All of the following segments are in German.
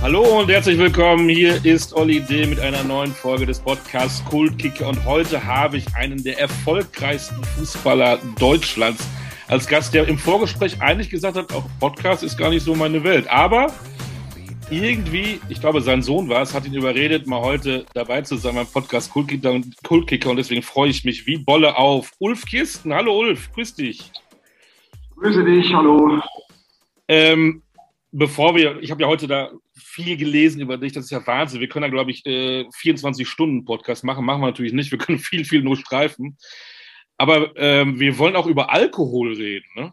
Hallo und herzlich willkommen. Hier ist Olli D. mit einer neuen Folge des Podcasts Kultkicker. Und heute habe ich einen der erfolgreichsten Fußballer Deutschlands als Gast, der im Vorgespräch eigentlich gesagt hat, auch Podcast ist gar nicht so meine Welt. Aber irgendwie, ich glaube, sein Sohn war es, hat ihn überredet, mal heute dabei zu sein beim Podcast Kultkicker und, Kultkicker. und deswegen freue ich mich wie Bolle auf. Ulf Kirsten, hallo Ulf, grüß dich. Grüße dich, hallo. Ähm, bevor wir, ich habe ja heute da viel gelesen über dich, das ist ja Wahnsinn. Wir können da, glaube ich, 24-Stunden-Podcast äh, machen. Machen wir natürlich nicht. Wir können viel, viel nur streifen. Aber ähm, wir wollen auch über Alkohol reden, ne?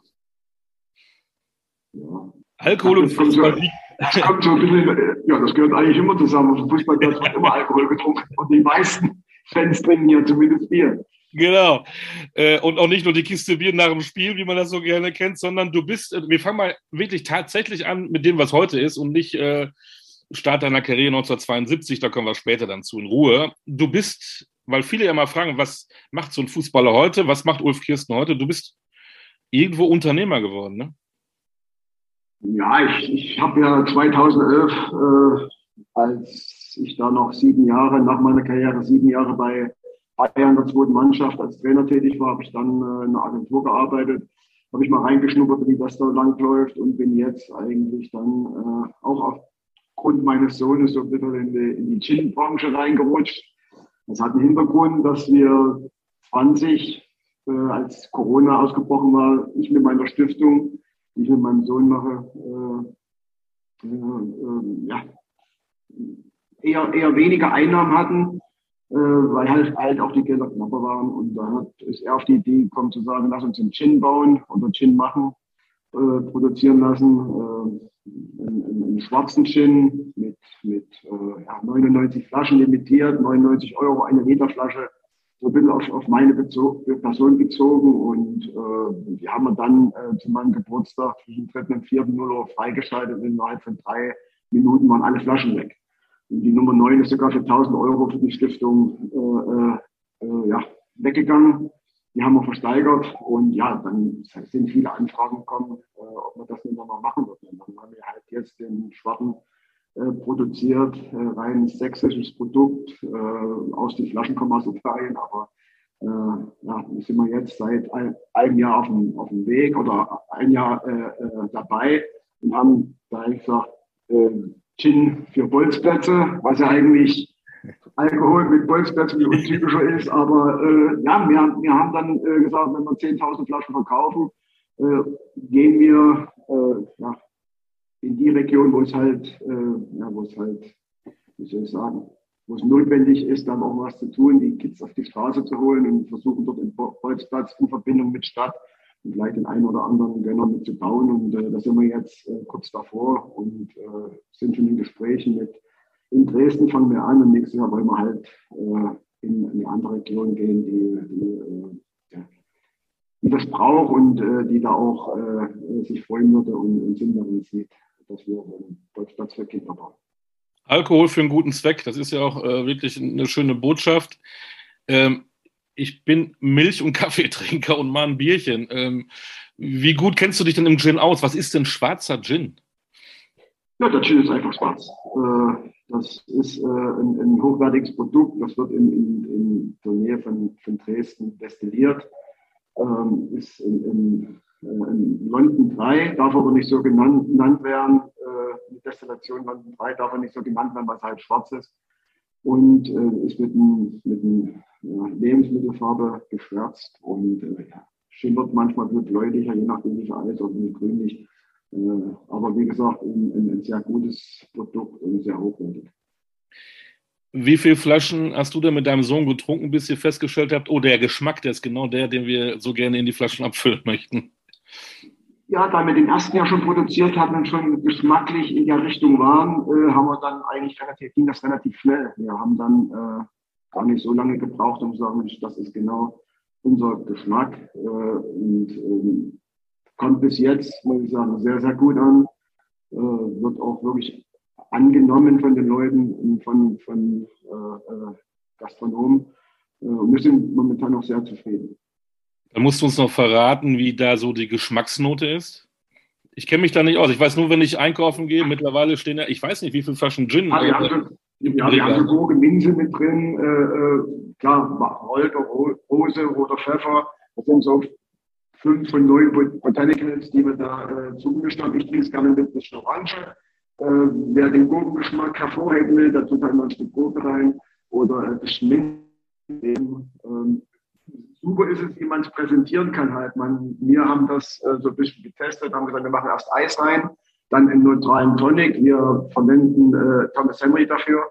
Ja. Alkohol und Fußball. Das kommt so ein bisschen, ja, das gehört eigentlich immer zusammen. Auf dem Fußballplatz wird immer Alkohol getrunken. Und die meisten Fans trinken ja zumindest Bier. Genau. Äh, und auch nicht nur die Kiste Bier nach dem Spiel, wie man das so gerne kennt, sondern du bist, äh, wir fangen mal wirklich tatsächlich an mit dem, was heute ist und nicht äh, Start deiner Karriere 1972, da kommen wir später dann zu in Ruhe. Du bist, weil viele ja mal fragen, was macht so ein Fußballer heute, was macht Ulf Kirsten heute? Du bist irgendwo Unternehmer geworden, ne? Ja, ich, ich habe ja 2011, äh, als ich da noch sieben Jahre nach meiner Karriere, sieben Jahre bei Bayern der zweiten Mannschaft als Trainer tätig war, habe ich dann äh, in einer Agentur gearbeitet, habe ich mal reingeschnuppert, wie das da lang läuft und bin jetzt eigentlich dann äh, auch aufgrund meines Sohnes so ein bisschen in die, in die Gin-Branche reingerutscht. Das hat einen Hintergrund, dass wir 20, äh, als Corona ausgebrochen war, ich mit meiner Stiftung, die ich mit meinem Sohn mache, äh, äh, äh ja, eher, eher weniger Einnahmen hatten äh, weil halt, halt auch die Gelder knapper waren. Und da hat, ist er auf die Idee gekommen zu sagen, lass uns einen Gin bauen oder Gin machen, äh, produzieren lassen. Äh, einen, einen, schwarzen Gin mit, mit äh, ja, 99 Flaschen limitiert, 99 Euro eine Liter Flasche. So ein bisschen auf, auf meine Bezo Person bezogen und äh, die haben wir dann äh, zu meinem Geburtstag zwischen 3. und 4. Uhr freigeschaltet. Innerhalb von drei Minuten waren alle Flaschen weg. Die Nummer 9 ist sogar für 1000 Euro für die Stiftung äh, äh, ja, weggegangen. Die haben wir versteigert und ja, dann sind viele Anfragen gekommen, äh, ob wir das nicht nochmal machen würden. dann haben wir halt jetzt den Schwarten äh, produziert, äh, rein sächsisches Produkt, äh, aus den Flaschen kommen aus Italien, aber äh, ja, sind wir jetzt seit ein, einem Jahr auf dem, auf dem Weg oder ein Jahr äh, äh, dabei und haben da gesagt, äh, Gin für Bolzplätze, was ja eigentlich Alkohol mit Bolzplätzen wie untypischer ist. Aber äh, ja, wir, wir haben dann äh, gesagt, wenn wir 10.000 Flaschen verkaufen, äh, gehen wir äh, ja, in die Region, wo es halt, äh, ja, wo es halt, wie soll ich sagen, wo es notwendig ist, dann auch was zu tun, die Kids auf die Straße zu holen und versuchen dort den Bolzplatz in Verbindung mit Stadt vielleicht den einen oder anderen Gönner mit zu bauen. Und äh, da sind wir jetzt äh, kurz davor und äh, sind schon in Gesprächen mit in Dresden fangen wir an und nächstes Jahr wollen wir halt äh, in eine andere Region gehen, die, die, äh, die das braucht und äh, die da auch sich freuen würde und, und Sinn darin sieht, dass wir einen Deutschplatz für Kinder bauen. Alkohol für einen guten Zweck, das ist ja auch wirklich eine schöne Botschaft. Ähm, ich bin Milch- und Kaffeetrinker und mal ein Bierchen. Ähm, wie gut kennst du dich denn im Gin aus? Was ist denn schwarzer Gin? Ja, der Gin ist einfach schwarz. Äh, das ist äh, ein, ein, hochwertiges Produkt. Das wird in, in, in der Nähe von, von Dresden destilliert. Ähm, ist in, in, äh, London 3, darf aber nicht so genannt, genannt werden. Die Destillation London 3 darf aber nicht so genannt werden, weil es halt schwarz ist. Und ist mit einem, mit einem ja, Lebensmittelfarbe geschwärzt und äh, schimmert manchmal bläulicher, je nachdem wie alt oder wie grünlich. Äh, aber wie gesagt, ein, ein, sehr gutes Produkt und sehr hochwertig. Wie viele Flaschen hast du denn mit deinem Sohn getrunken, bis ihr festgestellt habt, oh, der Geschmack, der ist genau der, den wir so gerne in die Flaschen abfüllen möchten? Ja, da wir den ersten ja schon produziert hatten und schon geschmacklich in der Richtung waren, äh, haben wir dann eigentlich relativ, ging das relativ schnell. Wir haben dann äh, gar nicht so lange gebraucht, um zu sagen, Mensch, das ist genau unser Geschmack äh, und ähm, kommt bis jetzt, muss ich sagen, sehr, sehr gut an. Äh, wird auch wirklich angenommen von den Leuten und von, von äh, äh Gastronomen. Äh, und wir sind momentan auch sehr zufrieden. Da musst du uns noch verraten, wie da so die Geschmacksnote ist. Ich kenne mich da nicht aus. Ich weiß nur, wenn ich einkaufen gehe, mittlerweile stehen ja, ich weiß nicht, wie viele Flaschen Gin. Ah, ja, also, ja, wir haben so Minze mit drin, äh, äh klar, Holger, Rose, roter Pfeffer. Das sind so fünf von neun Botanicals, die wir da äh, zugemischt haben. Ich trinke es gerne mit bisschen Orange. Äh, wer den Gurkengeschmack hervorheben will, da tut halt mal ein Stück Gurke rein oder ein bisschen Minze. Ähm, super ist es, wie man es präsentieren kann halt. Man, wir haben das äh, so ein bisschen getestet, haben gesagt, wir machen erst Eis rein, dann einen neutralen Tonic. Wir verwenden äh, Thomas Henry dafür,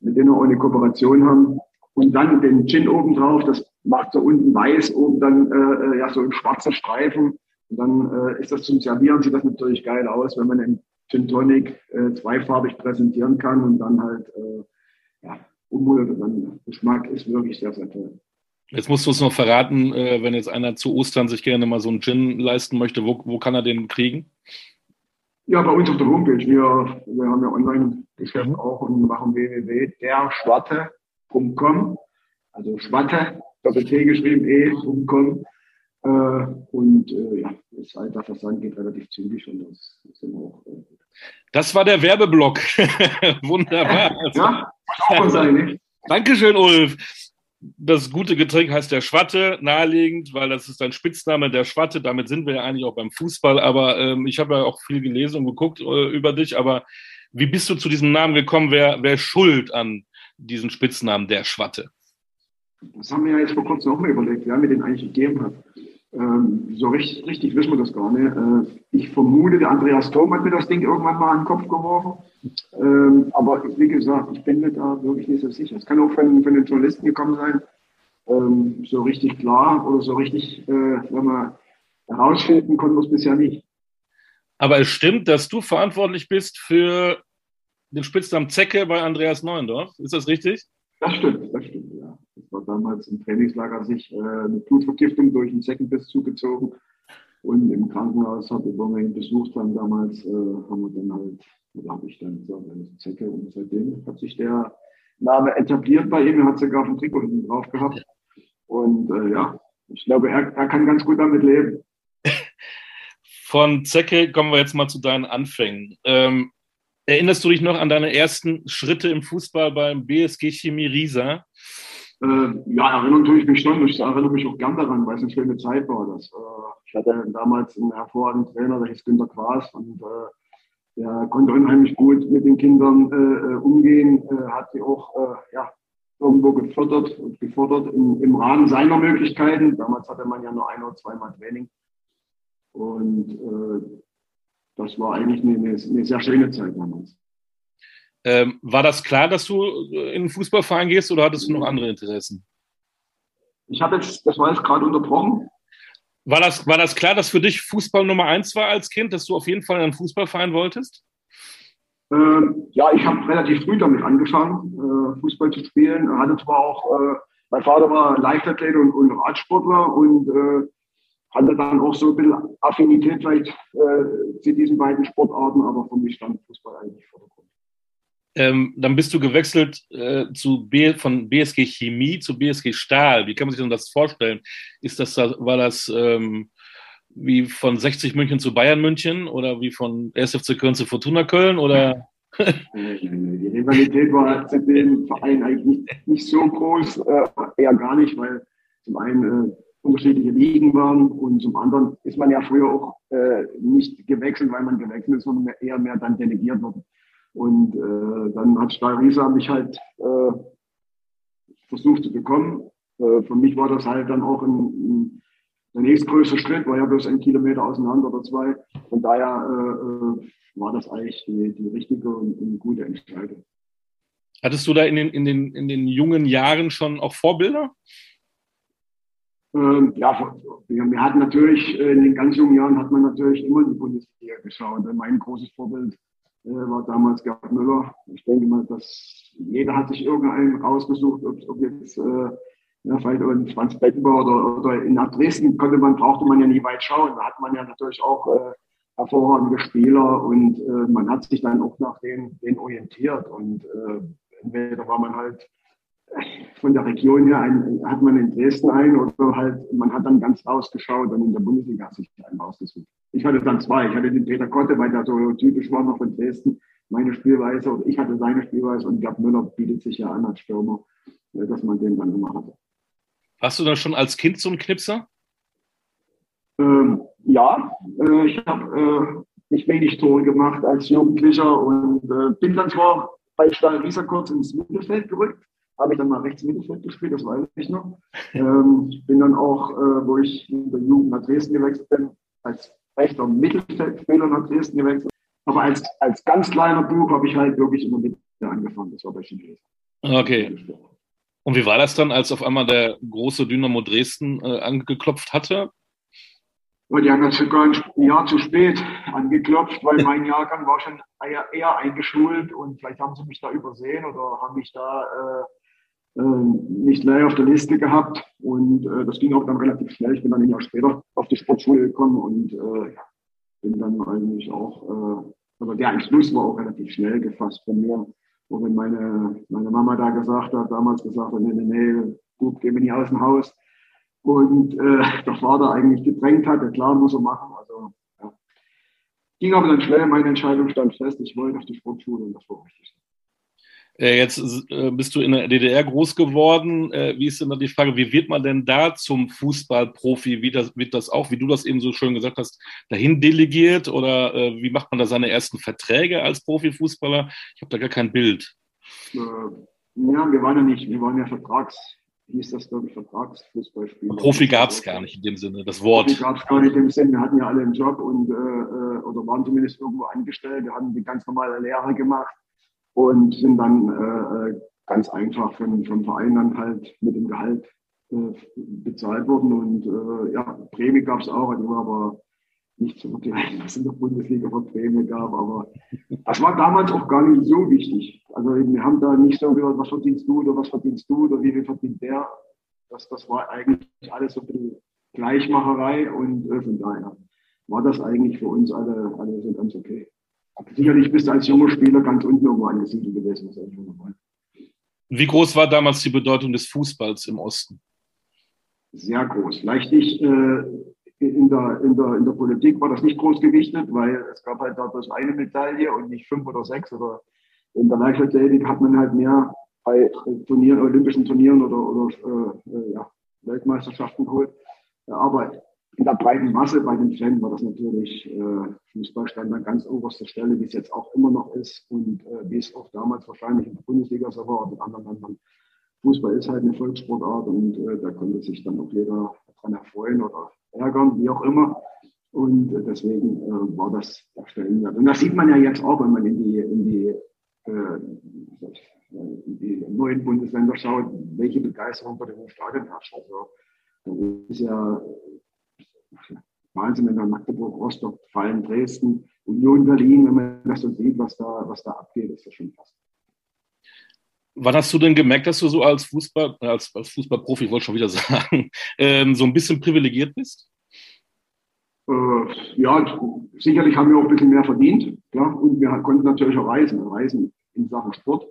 mit denen wir auch eine Kooperation haben. Und dann den Gin oben drauf, das macht so unten weiß, oben dann äh, äh ja so ein schwarzer Streifen. Und dann äh, ist das zum Servieren, sieht das natürlich geil aus, wenn man den Gin Tonic äh, zweifarbig präsentieren kann und dann halt äh, ja, der Geschmack ist wirklich sehr, sehr toll. Jetzt musst du es noch verraten, wenn jetzt einer zu Ostern sich gerne mal so einen Gin leisten möchte, wo, wo kann er den kriegen? Ja, bei uns auf der Homepage. Wir, wir haben ja Online-Geschäft mhm. auch und machen www.derschwatte.com. Also Schwatte, Doppel-T geschrieben, e.com. Äh, und äh, ja, ist halt der Versand geht relativ zügig und das sind auch. Äh, das war der Werbeblock. Wunderbar. ja, auch mal sein, nicht? Dankeschön, Ulf das gute Getränk heißt der Schwatte, naheliegend, weil das ist ein Spitzname der Schwatte. Damit sind wir ja eigentlich auch beim Fußball. Aber ähm, ich habe ja auch viel gelesen und geguckt äh, über dich. Aber wie bist du zu diesem Namen gekommen? Wer, wer schuld an diesen Spitznamen der Schwatte? Das haben wir ja jetzt vor kurzem auch mal überlegt, wer mir den eigentlich gegeben hat. Ähm, so richtig, richtig wissen wir das gar nicht. Äh, ich vermute, der Andreas Thom hat mir das Ding irgendwann mal an den Kopf geworfen. Ähm, aber wie gesagt, ich bin mir da wirklich nicht so sicher. Es kann auch von, von den Journalisten gekommen sein. Ähm, so richtig klar oder so richtig, äh, wenn man herausfinden konnten wir es bisher nicht. Aber es stimmt, dass du verantwortlich bist für den Spitznamen Zecke bei Andreas Neuendorf. Ist das richtig? Das stimmt, das stimmt, war damals im Trainingslager sich äh, eine Blutvergiftung durch einen Zeckenbiss zugezogen. Und im Krankenhaus, hat, wir ihn besucht haben damals, äh, haben wir dann halt, da habe ich dann gesagt, eine Zecke. Und seitdem hat sich der Name etabliert bei ihm. Er hat sogar auf dem Trikot hinten drauf gehabt. Und äh, ja, ich glaube, er, er kann ganz gut damit leben. Von Zecke kommen wir jetzt mal zu deinen Anfängen. Ähm, erinnerst du dich noch an deine ersten Schritte im Fußball beim BSG Chemie Riesa? Äh, ja, erinnere ich mich schon. Ich erinnere mich auch gern daran, weil es eine schöne Zeit war. Das, äh, ich hatte damals einen hervorragenden Trainer, der hieß Günter Quaas und äh, der konnte unheimlich gut mit den Kindern äh, umgehen, hat sie auch ja, irgendwo gefördert und gefordert im, im Rahmen seiner Möglichkeiten. Damals hatte man ja nur ein oder zweimal Training. Und das war eigentlich eine, eine, sehr schöne Zeit damals. Ähm, war das klar, dass du in einen Fußballverein gehst oder hattest du noch andere Interessen? Ich habe jetzt, das war jetzt gerade unterbrochen. War das, war das klar, dass für dich Fußball Nummer eins war als Kind, dass du auf jeden Fall in einen Fußballverein wolltest? Ähm, ja, ich habe relativ früh damit angefangen, äh, Fußball zu spielen. Hatte zwar auch, äh, mein Vater war Leichtathlet und, und Radsportler und äh, hatte dann auch so ein bisschen Affinität vielleicht äh, zu diesen beiden Sportarten, aber für mich stand Fußball eigentlich vor der Grund. Ähm, dann bist du gewechselt äh, zu B, von BSG Chemie zu BSG Stahl. Wie kann man sich denn das vorstellen? Ist das, war das ähm, wie von 60 München zu Bayern München oder wie von SFC Köln zu Fortuna Köln oder? Die Rivalität war zu dem Verein eigentlich nicht, nicht so groß, äh, eher gar nicht, weil zum einen äh, unterschiedliche Ligen waren und zum anderen ist man ja früher auch äh, nicht gewechselt, weil man gewechselt ist, sondern eher mehr dann delegiert worden. Und äh, dann hat Stahl Riesa mich halt äh, versucht zu bekommen. Äh, für mich war das halt dann auch ein, ein, der nächstgrößte Schritt, war ja bloß ein Kilometer auseinander oder zwei. Von daher äh, äh, war das eigentlich die, die richtige und, und gute Entscheidung. Hattest du da in den, in, den, in den jungen Jahren schon auch Vorbilder? Ähm, ja, wir, hatten natürlich, äh, in den ganz jungen Jahren hat man natürlich immer die Bundesliga geschaut. Mein großes Vorbild war damals Gerd Müller. Ich denke mal, dass jeder hat sich irgendeinen rausgesucht, ob, ob jetzt äh, ja, vielleicht in Franz Beckenbauer oder, oder in nach Dresden konnte man, brauchte man ja nie weit schauen. Da hat man ja natürlich auch äh, hervorragende Spieler und äh, man hat sich dann auch nach denen, denen orientiert. Und äh, entweder war man halt von der Region her ein, hat man in Dresden ein oder halt, man hat dann ganz rausgeschaut und in der Bundesliga hat sich einen rausgesucht. Ich hatte dann zwei. Ich hatte den Peter Kotte, weil der so typisch war noch von Dresden, meine Spielweise oder ich hatte seine Spielweise und Gerd Müller bietet sich ja an als Stürmer, äh, dass man den dann gemacht hat. Hast du da schon als Kind so einen Knipser? Ähm, ja, äh, ich habe äh, nicht wenig Tore gemacht als Jugendlicher und äh, bin dann zwar bei Stahl Rieser kurz ins Mittelfeld gerückt, habe ich dann mal rechts Mittelfeld gespielt, das weiß ich noch. Ähm, bin dann auch, äh, wo ich in der Jugend nach Dresden gewechselt bin, als rechter Mittelfeldspieler nach Dresden gewechselt. Aber als, als ganz kleiner Buch habe ich halt wirklich in der Mitte angefangen. Das war bei Chinesen. Okay. Und wie war das dann, als auf einmal der große Dynamo Dresden äh, angeklopft hatte? Und die haben das sogar ein Jahr zu spät angeklopft, weil mein Jahrgang war schon eher, eingeschult und vielleicht haben sie mich da übersehen oder haben mich da äh, nicht mehr auf der Liste gehabt. Und äh, das ging auch dann relativ schnell. Ich bin dann ein Jahr später auf die Sportschule gekommen und äh, bin dann eigentlich auch, äh, aber der Entschluss war auch relativ schnell gefasst von mir. Und wenn meine, meine Mama da gesagt hat, damals gesagt hat, nee, nee, nee, gut, geh mir nicht aus dem Haus. Und äh, der Vater eigentlich gedrängt hatte, klar, muss er machen. Also ja. ging aber dann schnell, meine Entscheidung stand fest, ich wollte auf die Sportschule und das war richtig. Äh, jetzt äh, bist du in der DDR groß geworden. Äh, wie ist denn da die Frage, wie wird man denn da zum Fußballprofi? Wie das, wird das auch, wie du das eben so schön gesagt hast, dahin delegiert? Oder wie macht man da seine ersten Verträge als Profifußballer? Ich habe da gar kein Bild. ja, wir waren ja nicht, wir waren ja Vertrags, hieß das, glaube ich, Vertragsfußballspieler. Profi gab es gar nicht in dem Sinne, das Wort. Profi gab es gar nicht in dem Sinne. Wir hatten ja alle einen Job und äh, oder waren zumindest irgendwo angestellt. Wir haben die ganz normale Lehre gemacht und sind dann äh, äh, ganz einfach von, vom Verein dann halt mit dem Gehalt äh, bezahlt worden. Und äh, ja, Prämie gab es auch, die war aber nicht zu vergleichen, was in der Bundesliga für Prämie gab. Aber das war damals auch gar nicht so wichtig. Also wir haben da nicht so gesagt, was verdienst du oder was verdienst du oder wie viel verdient der. Das, das war eigentlich alles so ein bisschen Gleichmacherei und äh, von daher war das eigentlich für uns alle, alle so ganz okay. Sicherlich bist du als junger Spieler ganz unten irgendwo angesiedelt gewesen. Wie groß war damals die Bedeutung des Fußballs im Osten? Sehr groß. Vielleicht nicht äh, in, der, in, der, in der Politik war das nicht groß gewichtet, weil es gab halt da bloß eine Medaille und nicht fünf oder sechs. Oder in der Leichtathletik hat man halt mehr bei Turnieren, olympischen Turnieren oder, oder äh, ja, Weltmeisterschaften geholt. Aber in der breiten Masse bei den Fans war das natürlich, äh, Fußball stand an ganz oberster Stelle, wie es jetzt auch immer noch ist und äh, wie es auch damals wahrscheinlich in der Bundesliga so war und in anderen Ländern. Fußball ist halt eine Volkssportart und äh, da konnte sich dann auch jeder daran erfreuen oder ärgern, wie auch immer. Und äh, deswegen äh, war das der Stellenwert. Und das sieht man ja jetzt auch, wenn man in die, in die, äh, in die neuen Bundesländer schaut, welche Begeisterung bei den Stadion herrscht. Also, das ist ja Wahnsinn, wenn man Magdeburg, Rostock, Fallen, Dresden, Union Berlin, wenn man das so sieht, was da, was da abgeht, ist das schon krass. Wann hast du denn gemerkt, dass du so als Fußball, als, als Fußballprofi, ich wollte schon wieder sagen, ähm, so ein bisschen privilegiert bist? Äh, ja, sicherlich haben wir auch ein bisschen mehr verdient, klar. Und wir konnten natürlich auch reisen, reisen in Sachen Sport.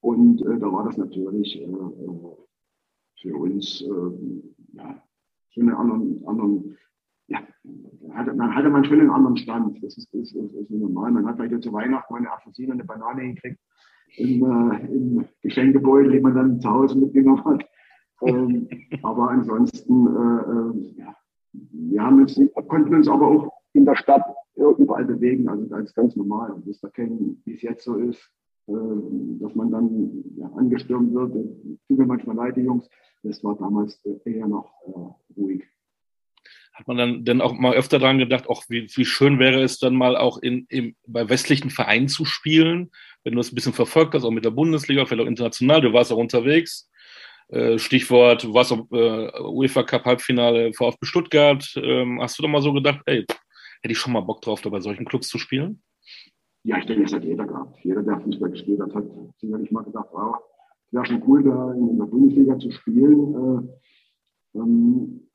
Und äh, da war das natürlich äh, äh für uns äh, ja, schon eine anderen, anderen ja, hatte, dann hatte man schon einen anderen Stand. Das ist, ist, das ist normal. Man hat vielleicht zu Weihnachten mal eine Apfelsine, eine Banane gekriegt im, äh, im Geschenkebeutel, den man dann zu Hause mitgenommen hat. Ähm, aber ansonsten, äh, äh, ja, wir haben uns, konnten uns aber auch in der Stadt überall bewegen, also als ganz normal. Und das erkennen, wie es jetzt so ist, äh, dass man dann ja, angestürmt wird. Tut mir manchmal leid, die Jungs. Das war damals eher noch äh, ruhig hat man dann denn auch mal öfter daran gedacht, auch wie, wie schön wäre es dann mal auch in, in, bei westlichen Vereinen zu spielen, wenn du es ein bisschen verfolgt hast, auch mit der Bundesliga, vielleicht auch international, du warst auch unterwegs. Äh, Stichwort, du warst auch äh, UEFA Cup Halbfinale VfB Stuttgart. Ähm, hast du doch mal so gedacht, ey, hätte ich schon mal Bock drauf, da bei solchen Clubs zu spielen? Ja, ich denke, das hat jeder gehabt. Jeder, der Fußball gespielt hat, hat sicherlich mal gedacht, wow, wäre schon cool, da in der Bundesliga zu spielen. Äh, ähm,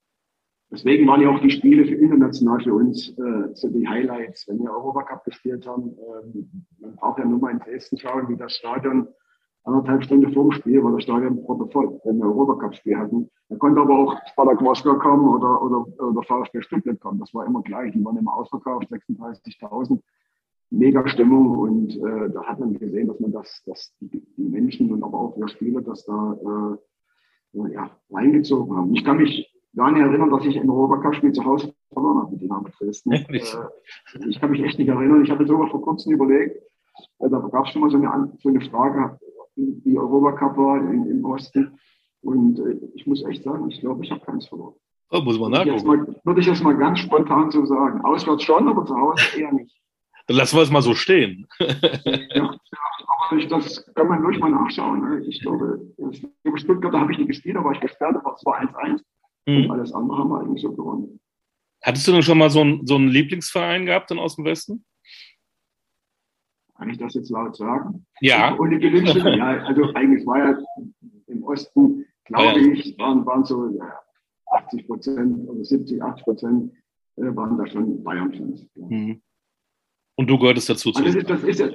Deswegen waren ja auch die Spiele für international für uns äh, so die Highlights, wenn wir Europacup gespielt haben. Ähm, man braucht ja nur mal in Dresden schauen, wie das Stadion anderthalb Stunden vor dem Spiel war das Stadion voll, wenn wir Europacup-Spiel hatten. Da konnte aber auch Spartak Moskau kommen oder, oder, oder VfB Stuttgart kommen. Das war immer gleich. Die waren immer ausverkauft, 36.000. Mega Stimmung und äh, da hat man gesehen, dass man das, dass die, Menschen und aber auch die Spieler das da äh, ja, reingezogen haben. Ich kann mich nicht erinnern, dass ich ein Europacup-Spiel zu Hause verloren habe mit Dynamo Dresden. Äh, ich kann mich echt nicht erinnern. Ich hatte sogar vor kurzem überlegt, äh, da gab es schon mal so eine, so eine Frage, wie Europacup war in, im Osten. Und äh, ich muss echt sagen, ich glaube, ich habe keins verloren. Oh, muss man nachgucken. Würde ich jetzt mal ganz spontan so sagen. Auswärts schon, aber zu Hause eher nicht. Dann lassen wir es mal so stehen. ja, aber ich, das kann man ruhig mal nachschauen. Ne? Ich glaube, in Stuttgart, da habe ich nicht gespielt, war ich gesperrt, aber es war 1-1. Mhm. Und alles andere haben wir eigentlich so gewonnen. Hattest du denn schon mal so einen, so einen Lieblingsverein gehabt dann aus dem Westen? Kann ich das jetzt laut sagen? Ja. Ohne Gewünsche? ja, also eigentlich war ja im Osten, glaube ja. ich, waren, waren so ja, 80 Prozent oder 70, 80 Prozent äh, waren da schon Bayern-Fans. Mhm. Und du gehörtest dazu? Also das, ist, das ist ja,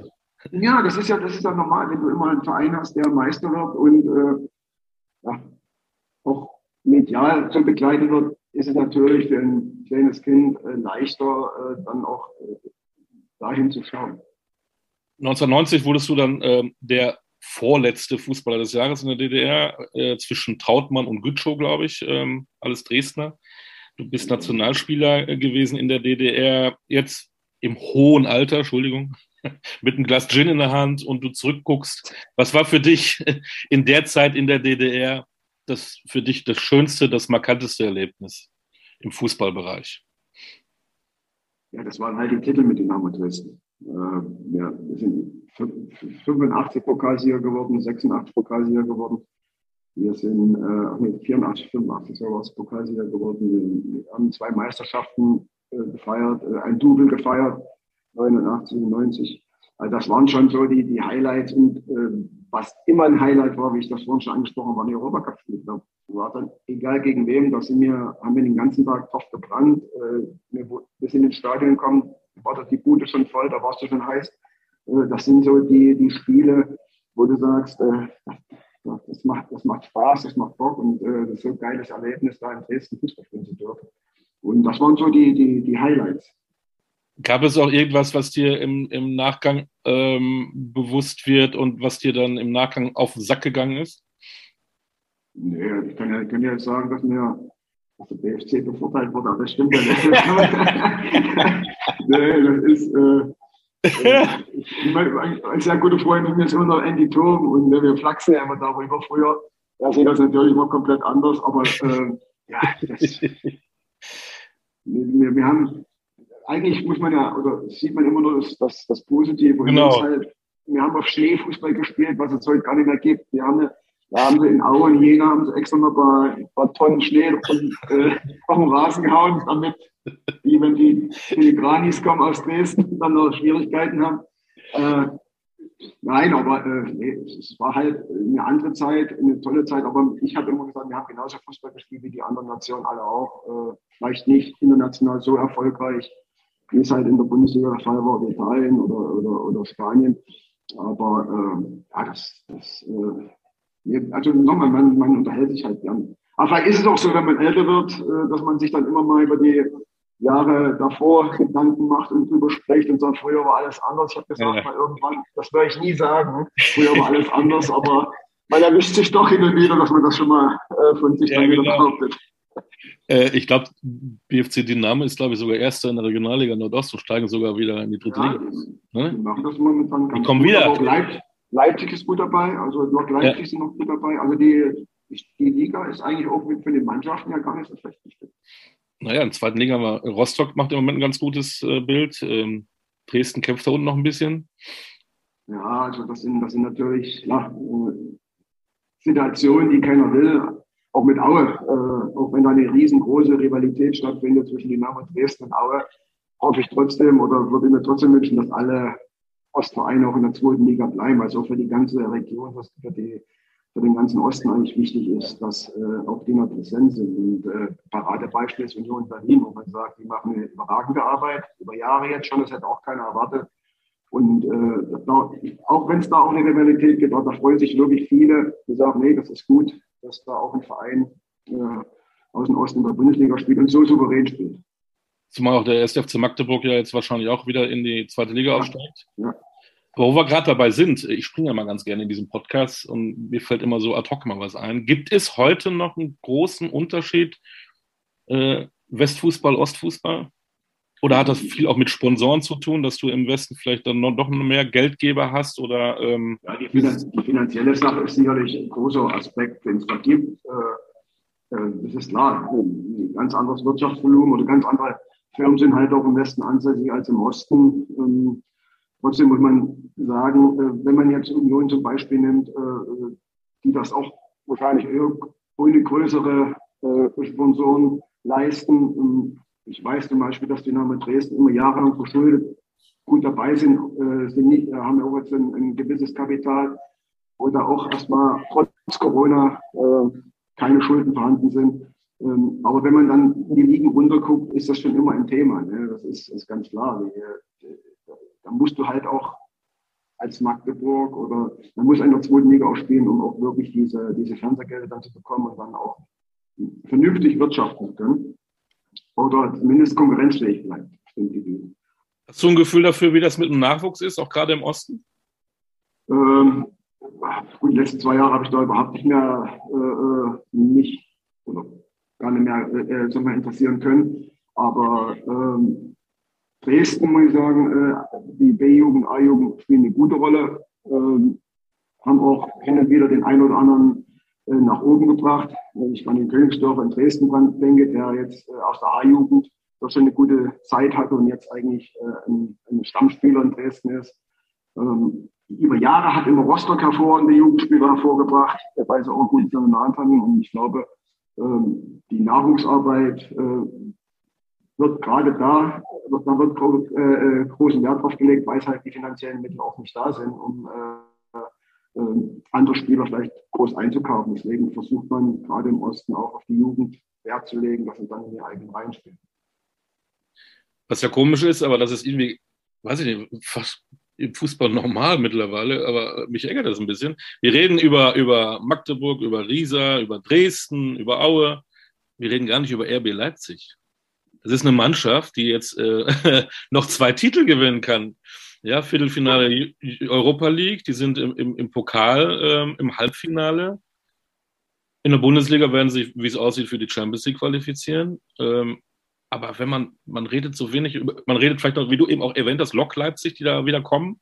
ja, das ist ja, das ist ja normal, wenn du immer einen Verein hast, der Meister wird und äh, ja, medial zu begleiten wird, ist es natürlich für ein kleines Kind äh, leichter, äh, dann auch äh, dahin zu schauen. 1990 wurdest du dann äh, der vorletzte Fußballer des Jahres in der DDR, äh, zwischen Trautmann und Gütschow, glaube ich, ähm, alles Dresdner. Du bist Nationalspieler gewesen in der DDR, jetzt im hohen Alter, Entschuldigung, mit einem Glas Gin in der Hand und du zurückguckst. Was war für dich in der Zeit in der DDR das für dich das schönste, das markanteste Erlebnis im Fußballbereich? Ja, das waren halt die Titel mit Dynamo Dresden. Äh, ja, wir sind 85 Pokalsieger geworden, 86 Pokalsieger geworden. Wir sind äh, 84, 85 sowas Pokalsieger geworden. Wir haben zwei Meisterschaften äh, gefeiert, äh, ein Double gefeiert, 89 und 90. Also das waren schon so die, die Highlights und äh, was immer ein Highlight war, wie ich das vorhin schon angesprochen habe, waren die Europacup-Spiele. Da war dann egal gegen wem, da sind wir, haben wir den ganzen Tag drauf gebrannt. Äh, wir, wir sind ins Stadion gekommen, war da die Bude schon voll, da warst du schon heiß. Äh, das sind so die, die Spiele, wo du sagst, äh, das macht, das macht Spaß, das macht Bock und das ist so ein geiles Erlebnis, da in Dresden Fußball spielen zu dürfen. Und das waren so die, die, die Highlights. Gab es auch irgendwas, was dir im, im Nachgang ähm, bewusst wird und was dir dann im Nachgang auf den Sack gegangen ist? Nee, ich kann ja, kann ja sagen, dass mir dass der BFC bevorteilt wurde, aber das stimmt ja nicht. nee, das ist, äh, äh, ich meine, ein sehr guter Freund von mir ist immer noch Andy Turm und wir flachsen ja immer darüber früher. Er sieht das natürlich immer komplett anders, aber äh, ja, das, wir, wir haben, eigentlich muss man ja, oder sieht man immer nur das, das, das Positive. Genau. Halt, wir haben auf Schneefußball gespielt, was es heute gar nicht mehr gibt. Wir haben, da haben sie in Aue und Jena haben sie extra noch ein paar, paar Tonnen Schnee und, äh, auf den Rasen gehauen, damit die, wenn die Filigranis kommen aus Dresden, dann noch Schwierigkeiten haben. Äh, Nein, aber äh, nee, es war halt eine andere Zeit, eine tolle Zeit. Aber ich habe immer gesagt, wir haben genauso Fußball gespielt wie die anderen Nationen alle auch. Äh, vielleicht nicht international so erfolgreich, wie es halt in der Bundesliga der Fall war, wie Italien oder, oder, oder Spanien. Aber äh, ja, das, das äh, also nochmal, man, man unterhält sich halt gern. Aber vielleicht ist es auch so, wenn man älter wird, äh, dass man sich dann immer mal über die Jahre davor Gedanken macht und drüber spricht und sagt, früher war alles anders. Ich habe gesagt, ja. mal irgendwann, das werde ich nie sagen, früher war alles anders, aber man erwischt sich doch hin und wieder, dass man das schon mal äh, von sich ja, dann wieder genau. behauptet. Äh, ich glaube, BFC Dynamo ist, glaube ich, sogar Erster in der Regionalliga Nordost und steigen sogar wieder in die dritte ja, Liga. Ne? Die machen das momentan ganz die kommen gut, wieder. Auch Leipzig, Leipzig ist gut dabei, also Lok Leipzig ja. sind noch gut dabei. Also die, die Liga ist eigentlich auch für die Mannschaften ja gar nicht so schlecht gestellt. Naja, in der zweiten Liga war Rostock macht im Moment ein ganz gutes äh, Bild. Ähm, Dresden kämpft da unten noch ein bisschen. Ja, also das sind, das sind natürlich ja, Situationen, die keiner will. Auch mit Aue, äh, auch wenn da eine riesengroße Rivalität stattfindet zwischen Dynamo Dresden und Aue, hoffe ich trotzdem oder würde mir trotzdem wünschen, dass alle Ostvereine auch in der zweiten Liga bleiben. Also für die ganze Region, für die für den ganzen Osten eigentlich wichtig ist, dass äh, auch Dinger präsent sind. Und äh, Paradebeispiel ist Union Berlin, wo man sagt, die machen eine überragende Arbeit, über Jahre jetzt schon, das hätte auch keiner erwartet. Und äh, da, auch wenn es da auch eine Rivalität gibt, da freuen sich wirklich viele, die sagen, nee, das ist gut, dass da auch ein Verein äh, aus dem Osten der Bundesliga spielt und so souverän spielt. Zumal auch der SFC Magdeburg ja jetzt wahrscheinlich auch wieder in die zweite Liga ja. aufsteigt. Ja. Aber wo wir gerade dabei sind, ich springe ja mal ganz gerne in diesem Podcast und mir fällt immer so ad hoc mal was ein. Gibt es heute noch einen großen Unterschied äh, Westfußball, Ostfußball? Oder hat das viel auch mit Sponsoren zu tun, dass du im Westen vielleicht dann noch, noch mehr Geldgeber hast? Oder, ähm ja, die, die, finanzielle Sache ist sicherlich ein großer Aspekt, den es da gibt. Äh, äh, das ist klar, ein ganz anderes Wirtschaftsvolumen oder ganz andere Firmen sind halt auch im Westen ansässig als im Osten. Ähm, Trotzdem muss man sagen, äh, wenn man jetzt Union zum Beispiel nimmt, äh, die das auch wahrscheinlich ohne größere äh, Sponsoren leisten. Ich weiß zum Beispiel, dass Dynamo Dresden immer jahrelang verschuldet gut dabei sind, sind nicht, haben ja auch jetzt ein, ein gewisses Kapital oder auch erstmal trotz Corona keine Schulden vorhanden sind. Ähm, aber wenn man dann die Ligen runterguckt, ist das schon immer ein Thema. Ne? Das ist, ist ganz klar dann musst du halt auch als Magdeburg oder man muss in der zweiten Liga auch spielen, um auch wirklich diese, diese Fernsehgelder dann zu bekommen und dann auch vernünftig wirtschaften zu können. Oder zumindest konkurrenzfähig bleibt. Hast du ein Gefühl dafür, wie das mit dem Nachwuchs ist, auch gerade im Osten? Ähm, gut, die letzten zwei Jahre habe ich da überhaupt nicht mehr äh, äh nicht oder gar nicht mehr äh, äh interessieren können. Aber ähm, Dresden, muss ich sagen, äh, die B-Jugend, A-Jugend spielen eine gute Rolle, ähm, haben auch hin und wieder den einen oder anderen nach oben gebracht. Wenn ich an den Königsdorfer in Dresden denke, der jetzt äh, aus der A-Jugend doch schon eine gute Zeit hatte und jetzt eigentlich ein, ein Stammspieler in Dresden ist. Ähm, über Jahre hat immer Rostock hervorragende Jugendspieler hervorgebracht, weil sie auch gut miteinander anfangen. Und ich glaube, ähm, die Nahrungsarbeit wird gerade da, da wird äh, äh, großen Wert drauf gelegt, weil es halt die finanziellen Mittel auch nicht da sind, um äh, äh, andere Spieler vielleicht groß einzukaufen. Deswegen versucht man gerade im Osten auch auf die Jugend Wert zu legen, dass sie dann in die eigenen Reihen spielen. Was ja komisch ist, aber das ist irgendwie, weiß ich nicht, fast im Fußball normal mittlerweile, aber mich ärgert das ein bisschen. Wir reden über, über Magdeburg, über Riesa, über Dresden, über Aue. Wir reden gar nicht über RB Leipzig. Das ist eine Mannschaft, die jetzt äh, noch zwei Titel gewinnen kann. Ja, Viertelfinale Europa League, die sind im, im, im Pokal ähm, im Halbfinale. In der Bundesliga werden sie, wie es aussieht, für die Champions League qualifizieren. Ähm, aber wenn man, man redet so wenig über, man redet vielleicht auch, wie du eben auch erwähnt hast, Lok Leipzig, die da wieder kommen.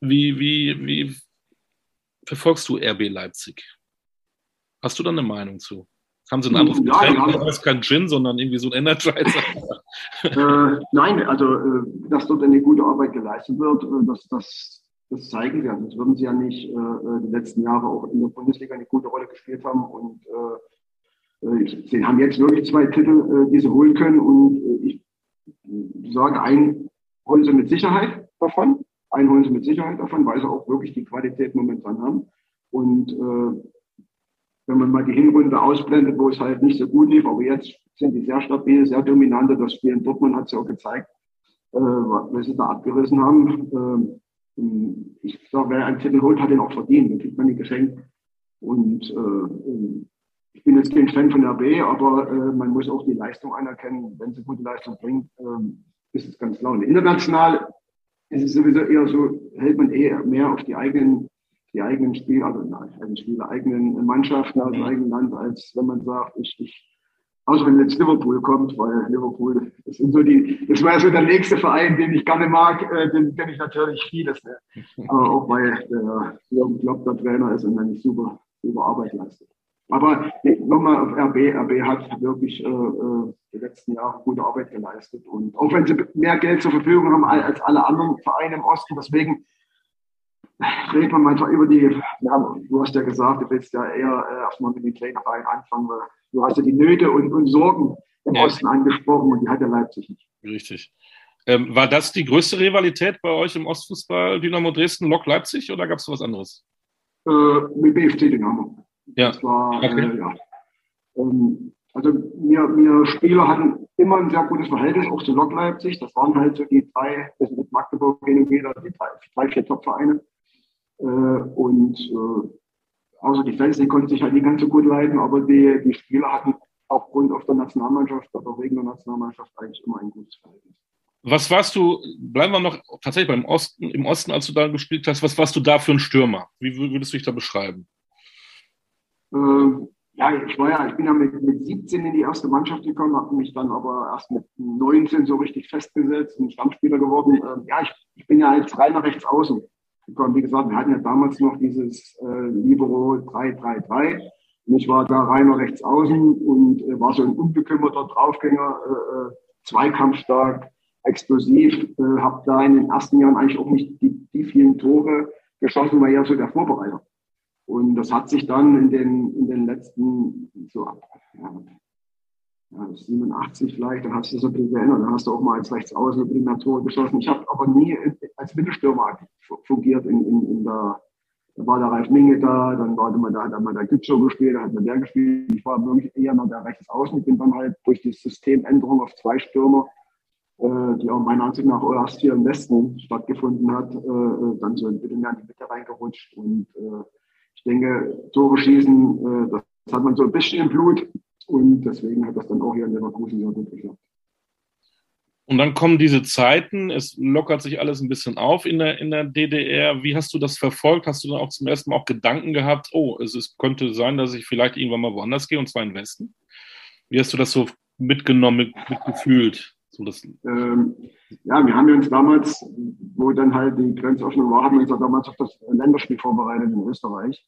Wie, wie, wie verfolgst du RB Leipzig? Hast du da eine Meinung zu? Haben Sie ein anderes ja, Getränk? Ja. Das ist kein Gin, sondern irgendwie so ein Energizer. äh, nein, also äh, dass dort eine gute Arbeit geleistet wird, äh, das, das, das zeigen wir. Das würden sie ja nicht äh, äh, die letzten Jahre auch in der Bundesliga eine gute Rolle gespielt haben. Und äh, sie haben jetzt wirklich zwei Titel, die sie holen können. Und ich sage, einen holen sie mit Sicherheit davon. Einen holen sie mit Sicherheit davon, weil sie auch wirklich die Qualität momentan haben. Und wenn man mal die Hinrunde ausblendet, wo es halt nicht so gut lief, aber jetzt sind die sehr stabil, sehr dominante. Das Spiel in Dortmund hat es ja auch gezeigt, äh, was sie da abgerissen haben. Äh, ich sage, wer einen Titel holt, hat den auch verdient. Den kriegt man nicht geschenkt. Und äh, ich bin jetzt kein Fan von RB, aber äh, man muss auch die Leistung anerkennen. Wenn sie gute Leistung bringt, äh, ist es ganz klar. Und international ist es sowieso eher so, hält man eher mehr auf die eigenen die eigenen Spieler, also nein, Spieler, eigenen Mannschaften aus dem mhm. eigenen Land, als wenn man sagt, ich, ich außer wenn jetzt Liverpool kommt, weil Liverpool, das sind so die, das war so der nächste Verein, den ich gerne mag, äh, den kenne ich natürlich vieles, ne? aber auch weil der Jürgen Klopp der Trainer ist und eine super, super Arbeit leistet. Aber nochmal auf RB, RB hat wirklich äh, äh, die letzten Jahre gute Arbeit geleistet und auch wenn sie mehr Geld zur Verfügung haben als alle anderen Vereine im Osten, deswegen reden wir manchmal über die, ja, du hast ja gesagt, du willst ja eher äh, erstmal mit den kleinen Vereinen anfangen, weil du hast ja die Nöte und, und Sorgen im ja. Osten angesprochen und die hat ja Leipzig nicht. Richtig. Ähm, war das die größte Rivalität bei euch im Ostfußball, Dynamo Dresden, Lok Leipzig oder gab es was anderes? Äh, mit BFC Dynamo. Ja. War, okay. äh, ja. Ähm, also wir, wir Spieler hatten immer ein sehr gutes Verhältnis, auch zu Lok Leipzig. Das waren halt so die drei, das mit Magdeburg wieder, die drei, drei vier Top-Vereine. Äh, und äh, außer die Fans, die konnten sich halt nicht ganz so gut leiden, aber die, die Spieler hatten aufgrund auf der Nationalmannschaft, aber wegen der Nationalmannschaft eigentlich immer ein gutes Verhältnis. Was warst du, bleiben wir noch tatsächlich beim Osten, im Osten, als du da gespielt hast, was warst du da für ein Stürmer? Wie würdest du dich da beschreiben? Ähm, ja, ich war ja, ich bin ja mit, mit 17 in die erste Mannschaft gekommen, habe mich dann aber erst mit 19 so richtig festgesetzt, ein Stammspieler geworden. Ähm, ja, ich, ich, bin ja als reiner Rechtsaußen gekommen. Wie gesagt, wir hatten ja damals noch dieses äh, Libero 3-3-3. Und ich war da reiner Rechtsaußen und äh, war so ein unbekümmerter Draufgänger, äh, äh zweikampfstark, explosiv. Äh, habe da in den ersten Jahren eigentlich auch nicht die, die vielen Tore geschossen, war ja so der Vorbereiter. Und das hat sich dann in den, in den letzten, so ja, ja, 87 vielleicht, dann hast du das ein bisschen geändert, dann hast du auch mal als Rechtsaußen bisschen mehr Tore geschossen. Ich habe aber nie als Mittelstürmer fungiert in, in, in der, da war der Ralf Minge da, dann war man da, hat man der Gütschow gespielt, da hat man der gespielt. Ich war wirklich eher noch der Rechtsaußen. Ich bin dann halt durch die Systemänderung auf zwei Stürmer, äh, die auch meiner Ansicht nach erst hier im Westen stattgefunden hat, äh, äh dann so ein bisschen mehr in die Mitte reingerutscht und äh, ich denke, Tore schießen, äh, das hat man so ein bisschen im Blut und deswegen hat das dann auch hier in Leverkusen sehr gut geklappt. Und dann kommen diese Zeiten, es lockert sich alles ein bisschen auf in der, in der DDR. Wie hast du das verfolgt? Hast du dann auch zum ersten Mal auch Gedanken gehabt, oh, es ist, könnte sein, dass ich vielleicht irgendwann mal woanders gehe, und zwar in den Westen? Wie hast du das so mitgenommen, mitgefühlt? So das ähm, ja, wir haben uns damals, wo dann halt die Grenzöffnung war, haben wir uns ja damals auf das Länderspiel vorbereitet in Österreich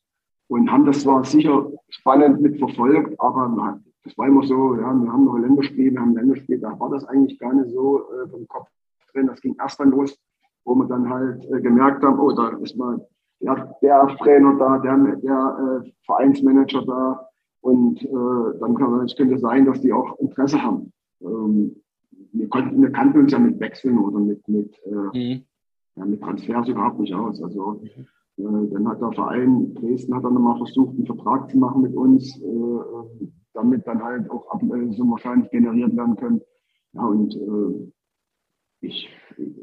und haben das zwar sicher spannend mitverfolgt, aber das war immer so, ja, wir haben noch ein Länderspiel, wir haben ein Länderspiel, da war das eigentlich gar nicht so äh, vom Kopf drin. Das ging erst dann los, wo wir dann halt äh, gemerkt haben, oh, da ist mal der, der Trainer da, der, der äh, Vereinsmanager da und äh, dann kann man, es könnte sein, dass die auch Interesse haben. Ähm, wir, konnten, wir kannten uns ja mit Wechseln oder mit, mit, äh, mhm. ja, mit Transfers überhaupt nicht aus. Also mhm. äh, dann hat der Verein Dresden hat dann nochmal versucht, einen Vertrag zu machen mit uns, äh, äh damit dann halt auch Ablösungen wahrscheinlich generiert werden können. Ja, und äh, ich,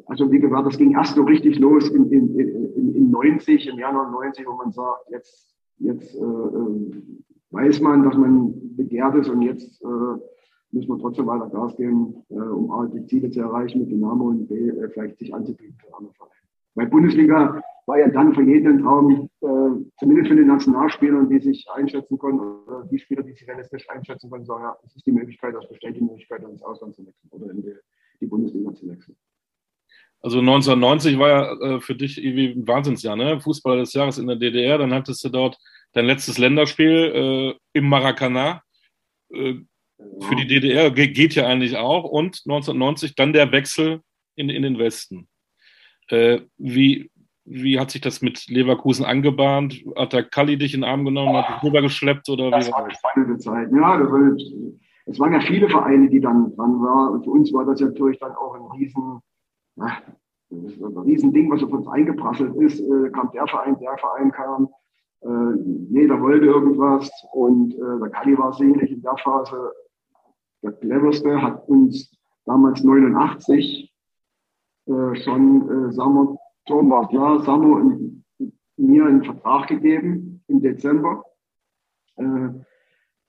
also wie gesagt, das ging erst so richtig los in, in, in, in 90, im Januar 90, wo man sagt, jetzt, jetzt äh, äh, weiß man, dass man begehrt ist und jetzt äh, müssen wir trotzdem weiter Gas geben, äh, um A, die Ziele zu erreichen mit Dynamo und B, äh, vielleicht sich anzubieten für andere Vereine. Weil Bundesliga war ja dann für jeden ein Traum, äh, zumindest für die Nationalspieler, die sich einschätzen konnten, oder die Spieler, die sich realistisch einschätzen konnten, sagen, ja, es ist die Möglichkeit, das besteht die Möglichkeit, ins Ausland zu wechseln oder in die, die Bundesliga zu wechseln. Also 1990 war ja äh, für dich irgendwie ein Wahnsinnsjahr, ne? Fußballer des Jahres in der DDR, dann hattest du dort dein letztes Länderspiel äh, im Maracanã. Äh, für die DDR geht ja eigentlich auch. Und 1990 dann der Wechsel in, in den Westen. Äh, wie, wie hat sich das mit Leverkusen angebahnt? Hat der Kalli dich in den Arm genommen, hat dich rübergeschleppt? Oder das war eine spannende Zeit. Ja, das war, es waren ja viele Vereine, die dann dran waren. Und für uns war das natürlich dann auch ein riesen, ja, ein Riesending, was auf uns eingeprasselt ist. Äh, kam der Verein, der Verein kam. Äh, jeder wollte irgendwas und äh, der Kalli war sicherlich in der Phase der cleverste hat uns damals 89 äh, schon, äh, sagen wir, Ja, sagen wir, mir einen Vertrag gegeben im Dezember. Äh,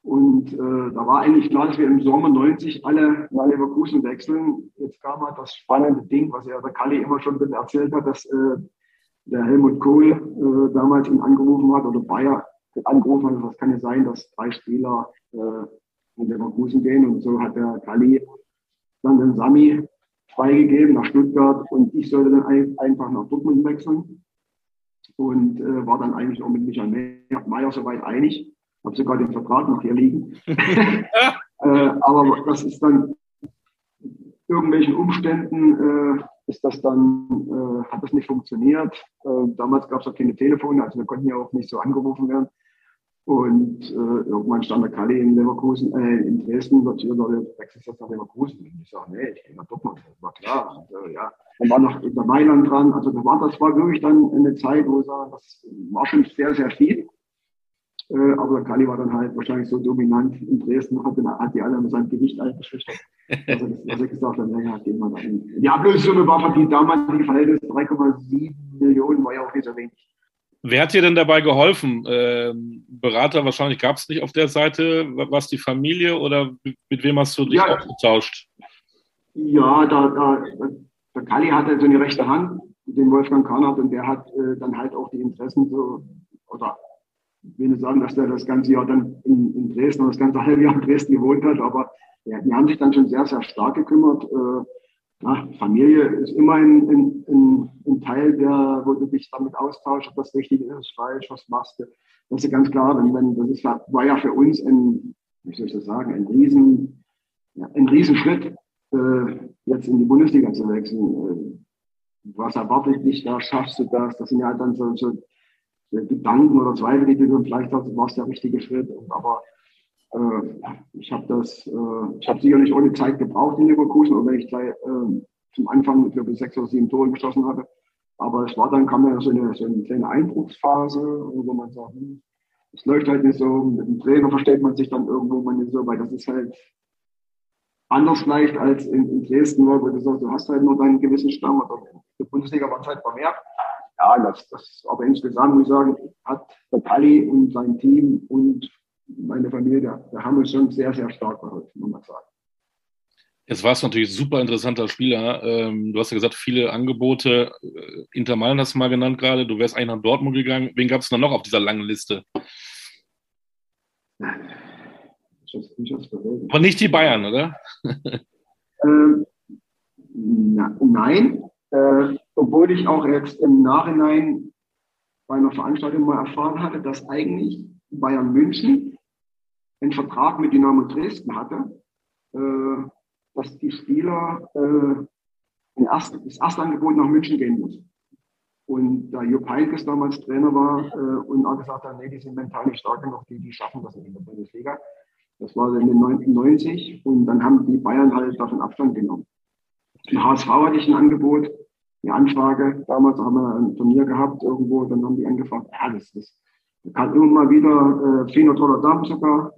und äh, da war eigentlich klar, dass wir im Sommer 90 alle nach Leverkusen wechseln. Jetzt kam halt das spannende Ding, was ja der Kalli immer schon erzählt hat, dass äh, der Helmut Kohl äh, damals ihn angerufen hat oder Bayer angerufen hat. Das kann ja sein, dass drei Spieler äh, in Leverkusen gehen. Und so hat der Kali dann den Sami freigegeben nach Stuttgart und ich sollte dann ein, einfach nach Dortmund wechseln und äh, war dann eigentlich auch mit Michael Mayer soweit einig. Habe sogar den Vertrag noch hier liegen. äh, aber das ist dann irgendwelchen Umständen äh, ist das dann, äh, hat das nicht funktioniert. Äh, damals gab es auch keine Telefone, also wir konnten ja auch nicht so angerufen werden. Und äh, irgendwann stand der Kalli in Leverkusen, äh, in Dresden, der Tür, wechselt jetzt nach Leverkusen. Und ich sage, nee, ich gehe nach Dortmund. Das war klar. Und, äh, ja. Dann war noch der Mailand dran. Also das war, das war wirklich dann eine Zeit, wo ich sage, das war schon sehr, sehr viel. Äh, aber der Kali war dann halt wahrscheinlich so dominant in Dresden, hat, hat die alle mit seinem Gewicht eingeschüchtert. Also, dass er gesagt hat, naja, gehen wir da hin. Die Ablössumme war für die damalige Verhältnis 3,7 Millionen, war ja auch nicht so wenig. Wer hat dir denn dabei geholfen? Ähm, Berater wahrscheinlich gab es nicht auf der Seite. Was die Familie oder mit wem hast du dich ja, ausgetauscht? Ja, da, da, der Kali hatte so eine rechte Hand, den Wolfgang Karnert, und der hat äh, dann halt auch die Interessen so, oder ich will nicht sagen, dass der das ganze Jahr dann in, in Dresden oder das ganze halbe Jahr in Dresden gewohnt hat, aber ja, die haben sich dann schon sehr, sehr stark gekümmert. Äh, na, Familie ist immer ein, ein, ein, ein, Teil, der, wo du dich damit austauschst, ob das richtig ist, falsch, was machst du. Das ist ja ganz klar, wenn, wenn, das ist, war ja für uns ein, wie soll ich das sagen, ein Riesen, ja, ein Riesenschritt, äh, jetzt in die Bundesliga zu wechseln. Äh, was erwartet dich da, schaffst du das? Das sind ja dann so, so Gedanken oder Zweifel, die du vielleicht hast, war es der richtige Schritt. Aber ich habe das, äh, ich habe sicherlich ohne Zeit gebraucht in Leverkusen, oder wenn ich gleich äh, zum Anfang, glaube ich, sechs oder sieben Tore geschossen hatte. Aber es war dann, kam ja so eine, so eine kleine Eindrucksphase, wo man sagt, hm, es läuft halt nicht so, mit dem Trainer versteht man sich dann irgendwo mal nicht so, weil das ist halt anders vielleicht als in, in Dresden, wo du sagst, du hast halt nur deinen gewissen Stamm, oder in der Bundesliga war es halt vermehrt. Ja, das, das, aber insgesamt muss ich sagen, hat der Kali und sein Team und meine Familie, da haben uns schon sehr, sehr stark geholfen, muss man sagen. Jetzt warst du natürlich super interessanter Spieler. Ähm, du hast ja gesagt, viele Angebote. Äh, Inter Mailand hast du mal genannt gerade. Du wärst eigentlich nach Dortmund gegangen. Wen gab es noch auf dieser langen Liste? Aber nicht die Bayern, oder? ähm, na, nein. Äh, obwohl ich auch jetzt im Nachhinein bei einer Veranstaltung mal erfahren hatte, dass eigentlich Bayern München einen Vertrag mit Dynamo Dresden hatte, äh, dass die Spieler äh, erst, das Erstangebot nach München gehen muss. Und da Jupp Heynckes damals Trainer war äh, und auch gesagt hat, nee, die sind mental nicht stark genug, die, die schaffen das nicht in der Bundesliga. Das war in den 1990 und dann haben die Bayern halt davon Abstand genommen. Im HSV hatte ich ein Angebot, eine Anfrage. Damals haben wir ein Turnier gehabt irgendwo, dann haben die angefragt, ja, das, das kam immer mal wieder äh, Feyenoord Rotterdam sogar,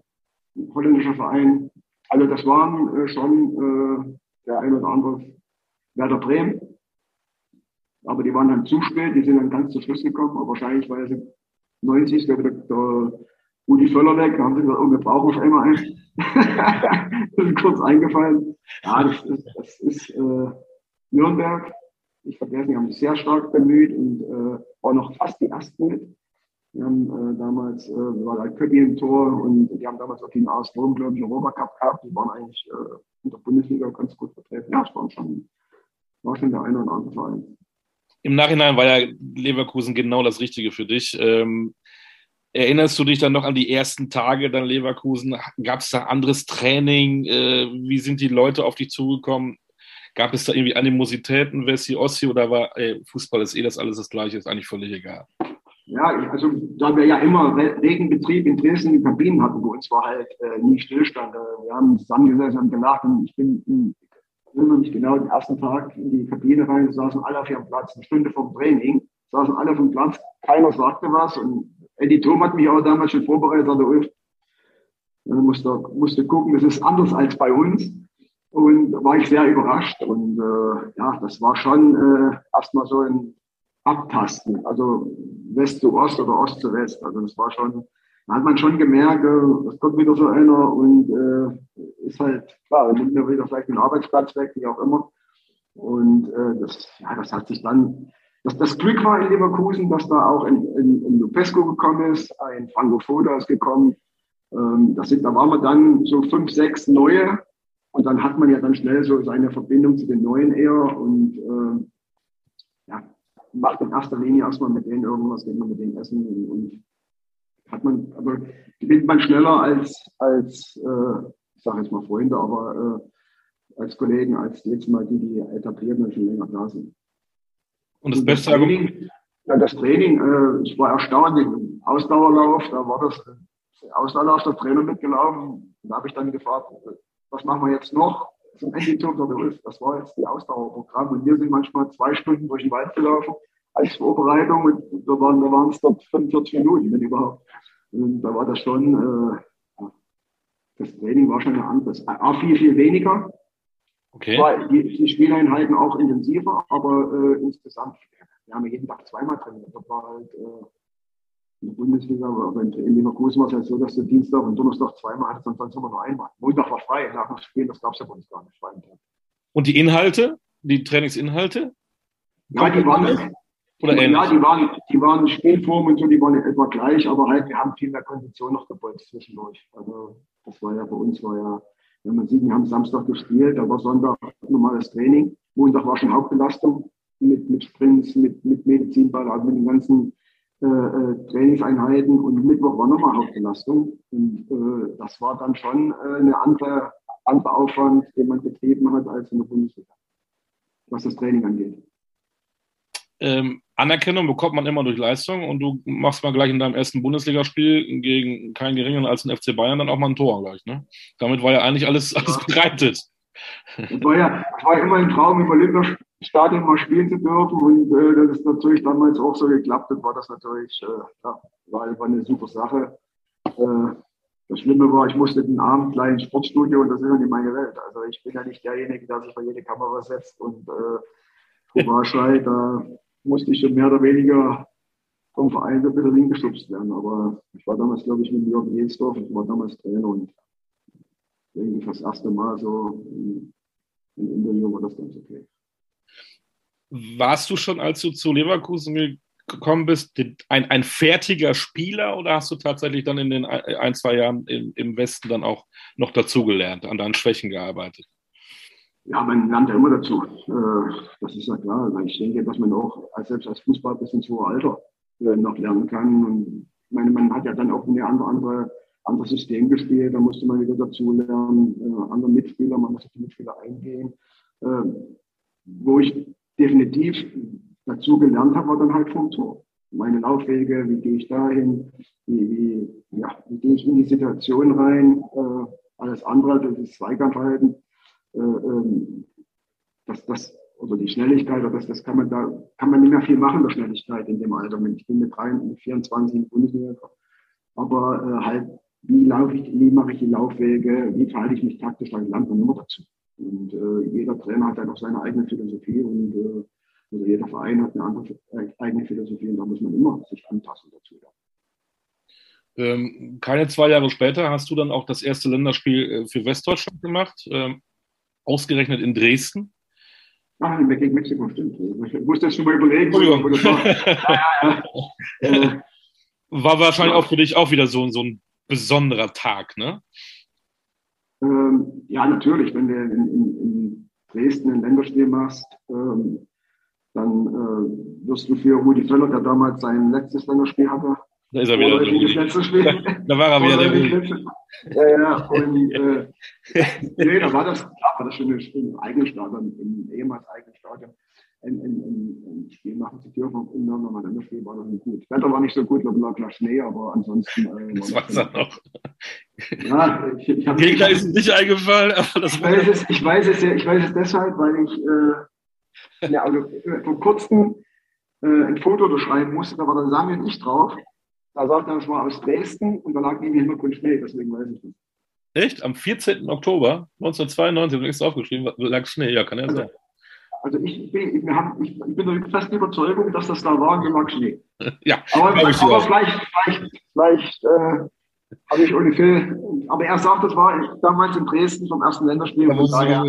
holländischer Verein. Also das waren äh, schon äh, der ein oder andere Werder Bremen. Aber die waren dann zu spät, die sind dann ganz zu Schluss gekommen, aber wahrscheinlich, weil sie 90. Der, der Rudi Völler weg, da haben sie gesagt, oh, wir brauchen auf einmal einen. das ist kurz eingefallen. Ja, das ist, das ist äh, Nürnberg. Ich vergesse, die haben sich sehr stark bemüht und äh, war noch fast die ersten mit. Wir haben äh, damals, äh, war halt Köppi im Tor und die haben damals auch den AS Rom, glaube ich, Europa Cup gehabt. Die waren eigentlich äh, in der Bundesliga ganz gut vertreten. Ja, es war schon, war schon der eine oder andere Verein. Im Nachhinein war ja Leverkusen genau das Richtige für dich. Ähm, erinnerst du dich dann noch an die ersten Tage dann Leverkusen? Gab es da anderes Training? Äh, wie sind die Leute auf dich zugekommen? Gab es da irgendwie Animositäten, Wessi, Ossi oder war ey, Fußball ist eh das alles das Gleiche, ist eigentlich völlig egal? Ja, also da wir ja immer Regenbetrieb in Dresden in Kabinen hatten, wo uns war halt äh, nie Stillstand. Äh, wir haben zusammengesessen und gelacht und ich bin, in, erinnere mich genau, den ersten Tag in die Kabine rein, saßen alle auf ihrem Platz, eine Stunde vom Training, saßen alle auf dem Platz, keiner sagte was und Eddie Thom hat mich auch damals schon vorbereitet, sagte, Ulf, musste, musste gucken, das ist anders als bei uns. Und da war ich sehr überrascht und äh, ja, das war schon äh, erstmal so ein Abtasten, also West zu Ost oder Ost zu West. Also das war schon, da hat man schon gemerkt, äh, es kommt wieder so einer und äh, ist halt, klar, nimmt mir wieder vielleicht den Arbeitsplatz weg, wie auch immer. Und äh, das, ja, das hat sich dann, das, das Glück war in Leverkusen, dass da auch ein, ein, ein Lupesco gekommen ist, ein Franco ist gekommen. Ähm, das sind, da waren wir dann so fünf, sechs neue. Und dann hat man ja dann schnell so seine Verbindung zu den Neuen eher. Und äh, macht in erster Linie erstmal mit denen irgendwas, geht man mit denen essen und, und hat man, aber gewinnt man schneller als, als äh, ich sage jetzt mal Freunde, aber äh, als Kollegen, als jetzt mal die, die etabliert und schon länger da sind. Und das beste Training, ja, das Training, äh, ich war erstaunt, im Ausdauerlauf, da war das Ausdauerlauf der Trainer mitgelaufen. Da habe ich dann gefragt, was machen wir jetzt noch? Zum Endditum der Ulf. Das war jetzt die Ausdauerprogramm. Und wir sind manchmal zwei Stunden durch den Wald gelaufen als Vorbereitung und da waren, da waren es dort 45 Minuten, wenn überhaupt. Und da war das schon, äh, das Training war schon ein anderes. Auch viel, viel weniger. Okay. War die, die Spieleinheiten auch intensiver, aber äh, insgesamt, wir haben jeden Tag zweimal trainiert. Das war halt äh, in der Bundesliga, aber in, Leverkusen war es halt so, dass du Dienstag und Donnerstag zweimal hattest und sonst immer nur einmal. Montag war frei, nach dem Spiel, das gab es ja bei uns gar nicht. Und die Inhalte, die Trainingsinhalte? Ja, die waren, oder ähnlich? Ja, die waren, die waren Spielform und so, die waren etwa gleich, aber halt, wir haben viel mehr Kondition noch gebolzt zwischendurch. Also, das war ja bei uns, war ja, wenn man sieht, wir haben Samstag gespielt, da war Sonntag normales Training. Montag war schon Hauptbelastung mit, mit Sprints, mit, mit Medizinball, also mit den ganzen äh, äh, Trainingseinheiten und Mittwoch war nochmal Hauptbelastung. Und äh, das war dann schon äh, eine andere, andere Aufwand, den man betrieben hat als in der Bundesliga, was das Training angeht. Ähm, Anerkennung bekommt man immer durch Leistung und du machst mal gleich in deinem ersten Bundesligaspiel gegen keinen geringeren als den FC Bayern dann auch mal ein Tor gleich. Ne? Damit war ja eigentlich alles, alles bereitet. Das war ja, das war immer ein Traum, im Olympiastadion mal spielen zu dürfen und äh, das ist natürlich damals auch so geklappt hat, war das natürlich, äh, ja, war, war eine super Sache. Äh, das Schlimme war, ich musste den Abend gleich ins Sportstudio und das ist ja nicht meine Welt. Also ich bin ja nicht derjenige, der sich bei jede Kamera setzt und äh, Courage da musste ich schon mehr oder weniger vom Verein ein bisschen hingestupst werden. Aber ich war damals, glaube ich, mit Jürgen Jensdorf, ich war damals Trainer und irgendwie das erste Mal so im Interview war das ganz okay. Warst du schon, als du zu Leverkusen gekommen bist, ein, ein fertiger Spieler oder hast du tatsächlich dann in den ein, zwei Jahren im, im Westen dann auch noch dazugelernt, an deinen Schwächen gearbeitet? Ja, man lernt ja immer dazu. Äh, das ist ja klar. Also ich denke, dass man auch selbst als Fußball bis ins hohe Alter äh, noch lernen kann. Und ich meine, man hat ja dann auch eine andere, andere System gespielt, da musste man wieder dazu lernen, äh, andere Mitspieler, man musste die Mitspieler eingehen. wo ich definitiv dazu gelernt habe, war dann halt vom Tor. Meine Laufwege, wie gehe ich dahin, wie, wie, ja, wie gehe ich in die Situation rein, alles andere, das ist Zweikampfverhalten äh, ähm, das, das, oder die Schnelligkeit, das, das kann man da, kann man nicht mehr viel machen, der Schnelligkeit in dem Alter. Ich bin mit 23, 24 in Bundesliga. Aber äh, halt, wie laufe ich, wie mache ich die Laufwege, wie verhalte ich mich taktisch, da lernt man immer dazu. Und äh, jeder Trainer hat dann auch seine eigene Philosophie und äh, also jeder Verein hat eine andere äh, eigene Philosophie und da muss man immer sich anpassen dazu. Ja. Ähm, keine zwei Jahre später hast du dann auch das erste Länderspiel äh, für Westdeutschland gemacht. Ähm, ausgerechnet in Dresden. Ah, gegen Mexiko, stimmt. Ich muss das schon mal überlegen. War. ja, ja. war wahrscheinlich auch für dich auch wieder so, so ein besonderer Tag, ne? Ähm, ja, natürlich. Wenn du in, in, in, Dresden ein Länderspiel machst, ähm, dann äh, wirst du für Rudi Völler, der damals sein letztes Länderspiel hatte, da ist er wieder. Das letzte Spiel. Da, war er wieder. Der ja, ja. Und äh, nee, da war das, klar, war das schon ein eigenes Stadion, im ehemals eigenen Stadion. Ein, ein, ein, ein Spiel machen zu dürfen und dann nochmal ein Spiel war das nicht gut. Das Wetter war nicht so gut, lag, lag Schnee, aber ansonsten. Äh, das weiß er noch. Ja, ich, ich Gegner ist nicht eingefallen, aber das ich weiß, es, ich weiß es, ich weiß es deshalb, weil ich äh, ja, also, vor kurzem äh, ein Foto unterschreiben musste, da war der Samuel nicht drauf. Da sagt er, es war aus Dresden und da lag neben im Hintergrund Schnee, deswegen weiß ich nicht. Echt? Am 14. Oktober 1992, habe ich extra aufgeschrieben, lag Schnee, ja, kann ja also, sein. Also ich bin, wir haben, ich, ich bin der festen Überzeugung, dass das da war und lag Schnee. ja, aber, aber vielleicht, vielleicht, vielleicht äh, habe ich ohne Phil, aber er sagt, das war damals in Dresden vom ersten Länderspiel. Da daher,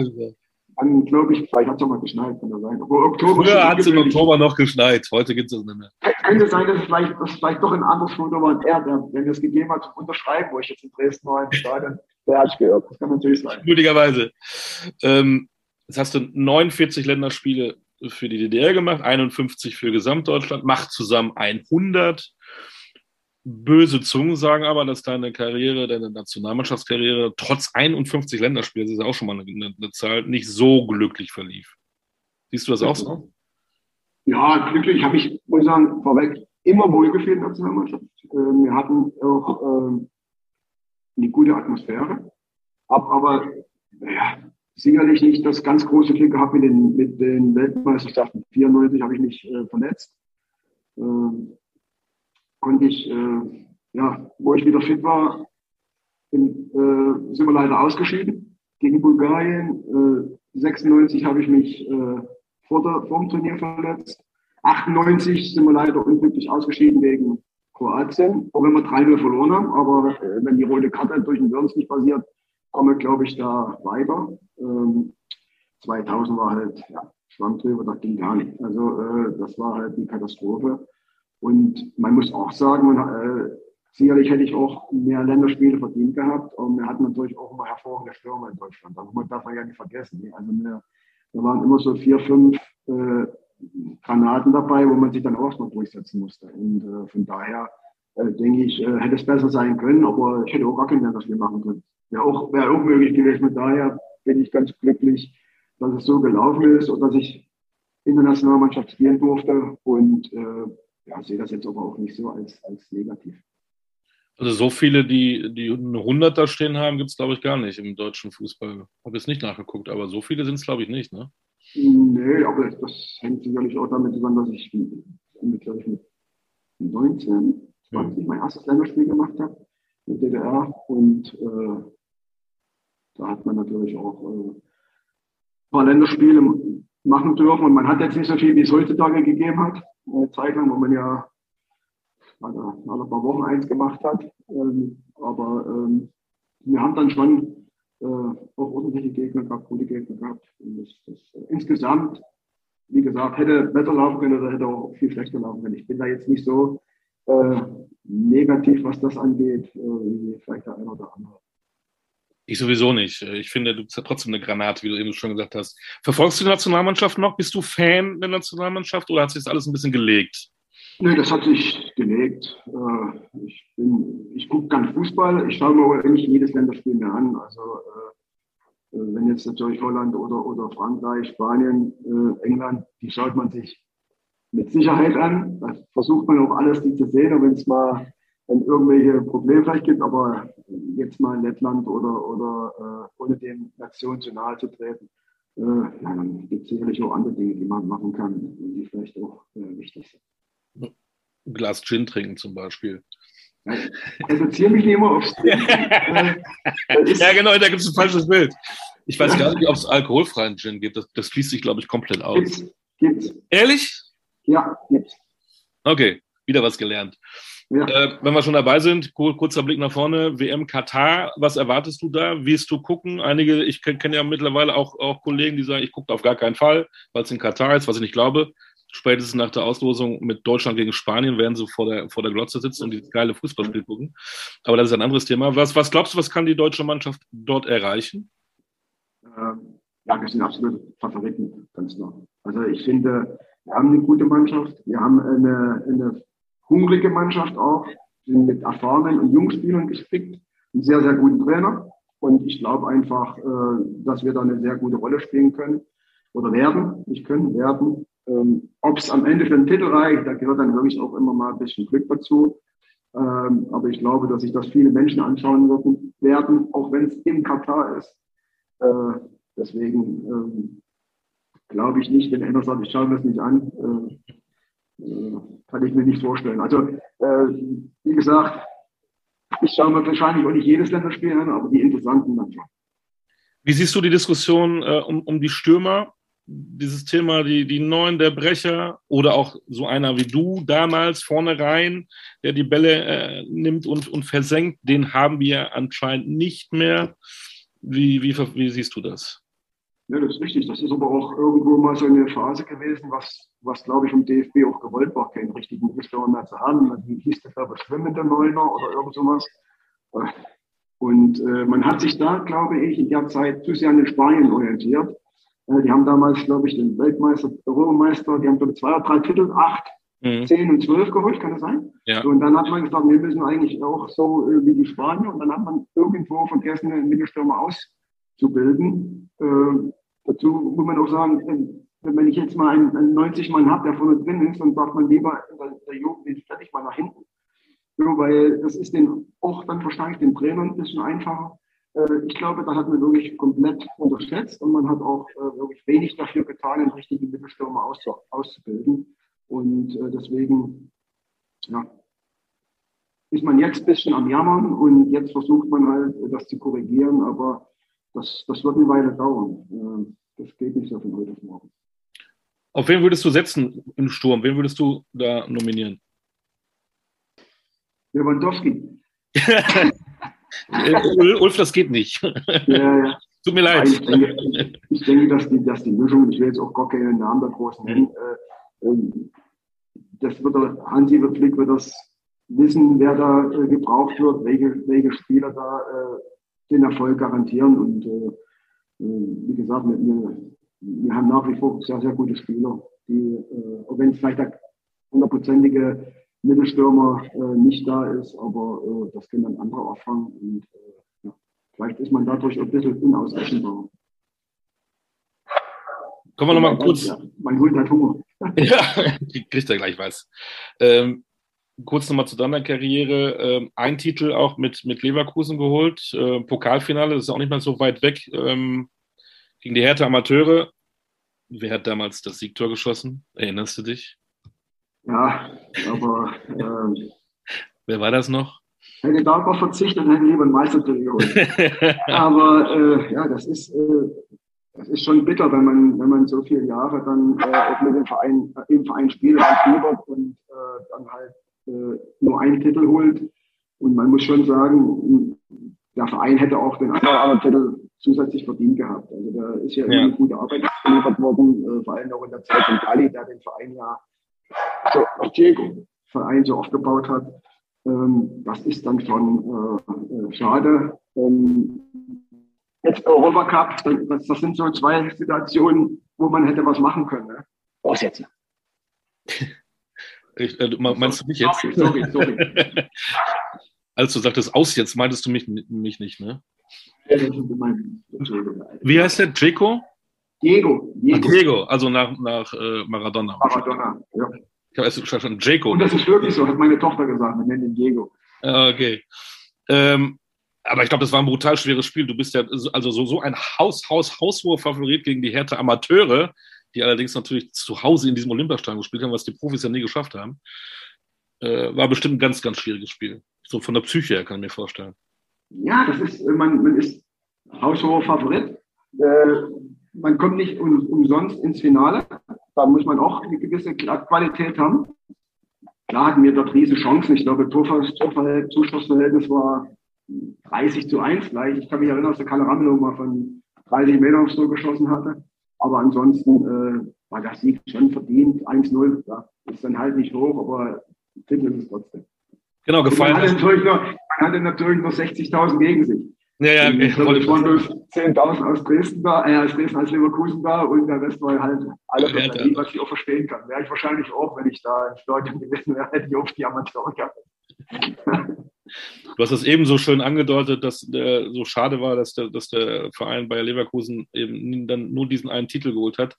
dann glaube ich, vielleicht hat es auch mal geschneit, kann das sein. Aber Oktober Früher hat es im Oktober noch geschneit, heute gibt es nicht mehr. Könnte sein, dass es vielleicht, dass vielleicht doch ein anderes Foto war und er, der, der mir es gegeben hat, zum Unterschreiben, wo ich jetzt in Dresden war, im Stadion, der hat es gehört. Das kann natürlich sein. Möglicherweise. Ähm, jetzt hast du 49 Länderspiele für die DDR gemacht, 51 für Gesamtdeutschland, macht zusammen 100. Böse Zungen sagen aber, dass deine Karriere, deine Nationalmannschaftskarriere trotz 51 Länderspielen, das ist ja auch schon mal eine, eine, Zahl, nicht so glücklich verlief. Siehst du das auch so? Ja, glücklich habe ich, muss ich sagen, vorweg immer wohlgefühlt in der Nationalmannschaft. Ähm, wir hatten auch ähm, eine gute Atmosphäre, aber ja, sicherlich nicht das ganz große Glück gehabt mit den, mit den Weltmeisterschaften. 94 habe ich mich äh, verletzt. Ähm, konnte ich äh, ja, wo ich wieder fit war, in, äh, sind wir leider ausgeschieden gegen Bulgarien. Äh, 96 habe ich mich äh, vor, der, vor dem Turnier verletzt. 98 sind wir leider unglücklich ausgeschieden wegen Kroatien, auch wenn wir 3-0 verloren haben. Aber äh, wenn die rote Karte durch den Wörns nicht passiert, kommen wir, glaube ich, da weiter. Ähm, 2000 war halt, ja, Schwamm drüber, das ging gar nicht. Also äh, das war halt eine Katastrophe. Und man muss auch sagen, man, äh, sicherlich hätte ich auch mehr Länderspiele verdient gehabt. Und wir hatten natürlich auch immer hervorragende Stürmer in Deutschland. Das darf man ja nicht vergessen. Also wir, wir waren immer so vier, fünf äh, Granaten dabei, wo man sich dann auch erstmal durchsetzen musste. Und äh, von daher äh, denke ich, äh, hätte es besser sein können, aber ich hätte auch gar kein Länderspiel machen können. Wäre auch, wäre auch möglich gewesen. Von daher bin ich ganz glücklich, dass es so gelaufen ist und dass ich in der Nationalmannschaft spielen durfte und äh, ja, sehe das jetzt aber auch nicht so als, als negativ. Also so viele, die, die eine Hunderter stehen haben, gibt es, glaube ich, gar nicht im deutschen Fußball. Habe jetzt nicht nachgeguckt, aber so viele sind es, glaube ich, nicht, ne? Nee, aber das, das, hängt sicherlich auch damit zusammen, dass ich mit, glaube ich, mit 19, 20 mhm. mein erstes Länderspiel gemacht habe mit DDR und äh, da hat man natürlich auch äh, ein paar Länderspiele machen dürfen. Und man hat jetzt nicht so viel, wie es heutzutage gegeben hat. Eine Zeit lang, wo man ja alle, alle paar Wochen eins gemacht hat. Ähm, aber ähm, wir haben dann schon äh, auch ordentliche Gegner gehabt, gute Gegner gehabt. Und das, das, äh, insgesamt, wie gesagt, hätte besser laufen können oder hätte auch viel schlechter laufen können. Ich bin da jetzt nicht so äh, negativ, was das angeht, äh, wie vielleicht der eine oder andere. Ich sowieso nicht. Ich finde, du bist ja trotzdem eine Granate, wie du eben schon gesagt hast. Verfolgst du die Nationalmannschaft noch? Bist du Fan der Nationalmannschaft oder hat sich das alles ein bisschen gelegt? Nee, das hat sich gelegt. Äh, ich, ich gucke ganz Fußball. Ich schaue mir aber nicht jedes Länderspiel mehr an. Also äh, äh, wenn jetzt natürlich Holland oder, oder Frankreich, Spanien, England, die schaut man sich mit Sicherheit an. Da versucht man auch alles, die zu sehen. Und wenn es mal wenn irgendwelche Probleme vielleicht gibt, aber jetzt mal in Lettland oder, oder äh, ohne den Nationen zu nahe zu treten, äh, ja, dann gibt es sicherlich auch andere Dinge, die man machen kann und die vielleicht auch äh, wichtig sind. Ein Glas Gin trinken zum Beispiel. Reduziere mich nicht immer aufs äh, Ja, genau, da gibt es ein falsches Bild. Ich weiß gar nicht, ob es alkoholfreien Gin gibt. Das, das schließt sich, glaube ich, komplett aus. Gibt's, gibt's. Ehrlich? Ja, gibt's. Okay, wieder was gelernt. Ja. Äh, wenn wir schon dabei sind, kurzer Blick nach vorne, WM Katar, was erwartest du da? Wirst du gucken? Einige, ich kenne ja mittlerweile auch, auch Kollegen, die sagen, ich gucke auf gar keinen Fall, weil es in Katar ist, was ich nicht glaube. Spätestens nach der Auslosung mit Deutschland gegen Spanien werden sie vor der, vor der Glotze sitzen und dieses geile Fußballspiel gucken. Aber das ist ein anderes Thema. Was, was glaubst du, was kann die deutsche Mannschaft dort erreichen? Ähm, ja, wir sind absolut Favoriten, ganz klar. Also ich finde, wir haben eine gute Mannschaft, wir haben eine, eine hungrige Mannschaft auch, sind mit erfahrenen und Jungspielern gespickt, einen sehr, sehr guten Trainer. Und ich glaube einfach, äh, dass wir da eine sehr gute Rolle spielen können oder werden, nicht können, werden. Ähm, Ob es am Ende für den Titel reicht, da gehört dann wirklich auch immer mal ein bisschen Glück dazu. Ähm, aber ich glaube, dass sich das viele Menschen anschauen würden, werden, auch wenn es in Katar ist. Äh, deswegen ähm, glaube ich nicht, wenn einer sagt, ich schaue mir das nicht an, äh, kann ich mir nicht vorstellen. Also, äh, wie gesagt, ich schaue mir wahrscheinlich auch nicht jedes Länderspiel an, aber die interessanten manchmal. Wie siehst du die Diskussion äh, um, um die Stürmer? Dieses Thema, die, die Neuen der Brecher oder auch so einer wie du damals vorne rein, der die Bälle äh, nimmt und, und versenkt, den haben wir anscheinend nicht mehr. Wie, wie, wie siehst du das? Ja, das ist richtig. Das ist aber auch irgendwo mal so eine Phase gewesen, was, was glaube ich, vom DFB auch gewollt war, keinen richtigen Mittelstürmer mehr zu haben. Wie hieß das da, schwimmende Neuner oder irgend sowas. Und äh, man hat sich da, glaube ich, in der Zeit zu sehr an den Spanien orientiert. Äh, die haben damals, glaube ich, den Weltmeister, Europameister, die haben glaube ich zwei oder drei Titel, acht, mhm. zehn und zwölf geholt, kann das sein? Ja. So, und dann hat man gesagt, wir müssen eigentlich auch so äh, wie die Spanier. Und dann hat man irgendwo von ersten Mittelstürmer auszubilden. Äh, dazu muss man auch sagen, wenn ich jetzt mal einen, einen 90 Mann habe, der vorne drin ist, dann sagt man lieber, der, der Jugend, den ich mal nach hinten. Ja, weil das ist den auch dann wahrscheinlich den Trainern ein bisschen einfacher. Äh, ich glaube, da hat man wirklich komplett unterschätzt und man hat auch äh, wirklich wenig dafür getan, einen richtigen Mittelstürmer auszubilden. Und äh, deswegen, ja, ist man jetzt ein bisschen am Jammern und jetzt versucht man halt, das zu korrigieren, aber das, das wird eine Weile dauern. Äh, das geht nicht so von heute auf morgen. Auf wen würdest du setzen im Sturm? Wen würdest du da nominieren? Lewandowski. Ulf, das geht nicht. Ja, ja. Tut mir leid. Ich denke, ich denke, dass, die, dass die Mischung, ich will jetzt auch gar keinen Namen der Großen nennen, äh, ähm, das wird der, Hansi wird Flick wird das wissen, wer da äh, gebraucht wird, welche, welche Spieler da äh, den Erfolg garantieren. Und äh, äh wie gesagt, wir, wir haben nach wie vor sehr, sehr gute Spieler, die, äh, auch wenn es vielleicht der hundertprozentige Mittelstürmer äh, nicht da ist, aber äh, das können dann andere auffangen und äh, ja, vielleicht ist man dadurch ein bisschen unausrechenbar. Kommen wir nochmal kurz. Ja, mein Hund hat Hunger. ja, kriegt er gleich was. Ähm, kurz nochmal zu deiner Karriere. Ähm, ein Titel auch mit, mit Leverkusen geholt. Äh, Pokalfinale, das ist auch nicht mal so weit weg. Ähm, gegen die Hertha Amateure. Wer hat damals das Siegtor geschossen? Erinnerst du dich? Ja, aber. Ähm, Wer war das noch? Hätte darauf verzichtet, hätte lieber einen Meistertitel geholt. aber äh, ja, das ist, äh, das ist schon bitter, wenn man, wenn man so viele Jahre dann äh, mit dem Verein, äh, im Verein spielt als und äh, dann halt nur einen Titel holt. Und man muss schon sagen, der Verein hätte auch den anderen Titel zusätzlich verdient gehabt. Also da ist ja, ja. eine gute Arbeit geliefert worden, äh, vor allem auch in der Zeit von Gali, der den Verein ja so, Diego Verein so aufgebaut hat. Ähm, das ist dann schon äh, äh schade. Ähm, jetzt Europacup, das, das sind so zwei Situationen, wo man hätte was machen können. Ne? Aussetzen. Ich, äh, meinst du mich jetzt? Sorry, sorry, sorry. Als du sagtest aus jetzt, meintest du mich, mich nicht, ne? Wie heißt der? Draco? Diego. Diego, Ach, Diego also nach, nach äh, Maradona. Maradona, ja. Ich habe erst schon Draco. Und das ist wirklich so, hat meine Tochter gesagt, wir nennen ihn Diego. Ah, okay. Ähm, aber ich glaube, das war ein brutal schweres Spiel. Du bist ja also so, so ein Haus, Haus, Hauswurf-Favorit gegen die Härte Amateure, die allerdings natürlich zu Hause in diesem Olympiastadion gespielt haben, was die Profis ja nie geschafft haben. Äh, war bestimmt ein ganz, ganz schwieriges Spiel. So von der Psyche her kann ich mir vorstellen. Ja, das ist, man, man ist haushoher Favorit. Äh, man kommt nicht um, umsonst ins Finale. Da muss man auch eine gewisse Qualität haben. Klar hatten wir dort riesige Chancen. Ich glaube, Zuschussverhältnis war 30 zu 1 gleich. Ich kann mich erinnern, dass der Kalle Ramelow mal von 30 Metern aufs Tor geschossen hatte. Aber ansonsten äh, war der Sieg schon verdient. 1-0, ja, ist dann halt nicht hoch, aber Titel ist es trotzdem. Genau, gefallen. Man hatte natürlich nur, man hatte natürlich nur 60.000 gegen sich. Ja, ja. Ich es waren bloß 10.000 aus Dresden da, äh, aus Dresden, aus Leverkusen da und der Rest war halt alle ja, Berlin, was ich auch verstehen kann. Wäre ich wahrscheinlich auch, wenn ich da im Stadion gewesen wäre, hätte ich auch die Amateure gehabt. Du hast das eben so schön angedeutet, dass der, so schade war, dass der, dass der Verein Bayer Leverkusen eben dann nur diesen einen Titel geholt hat.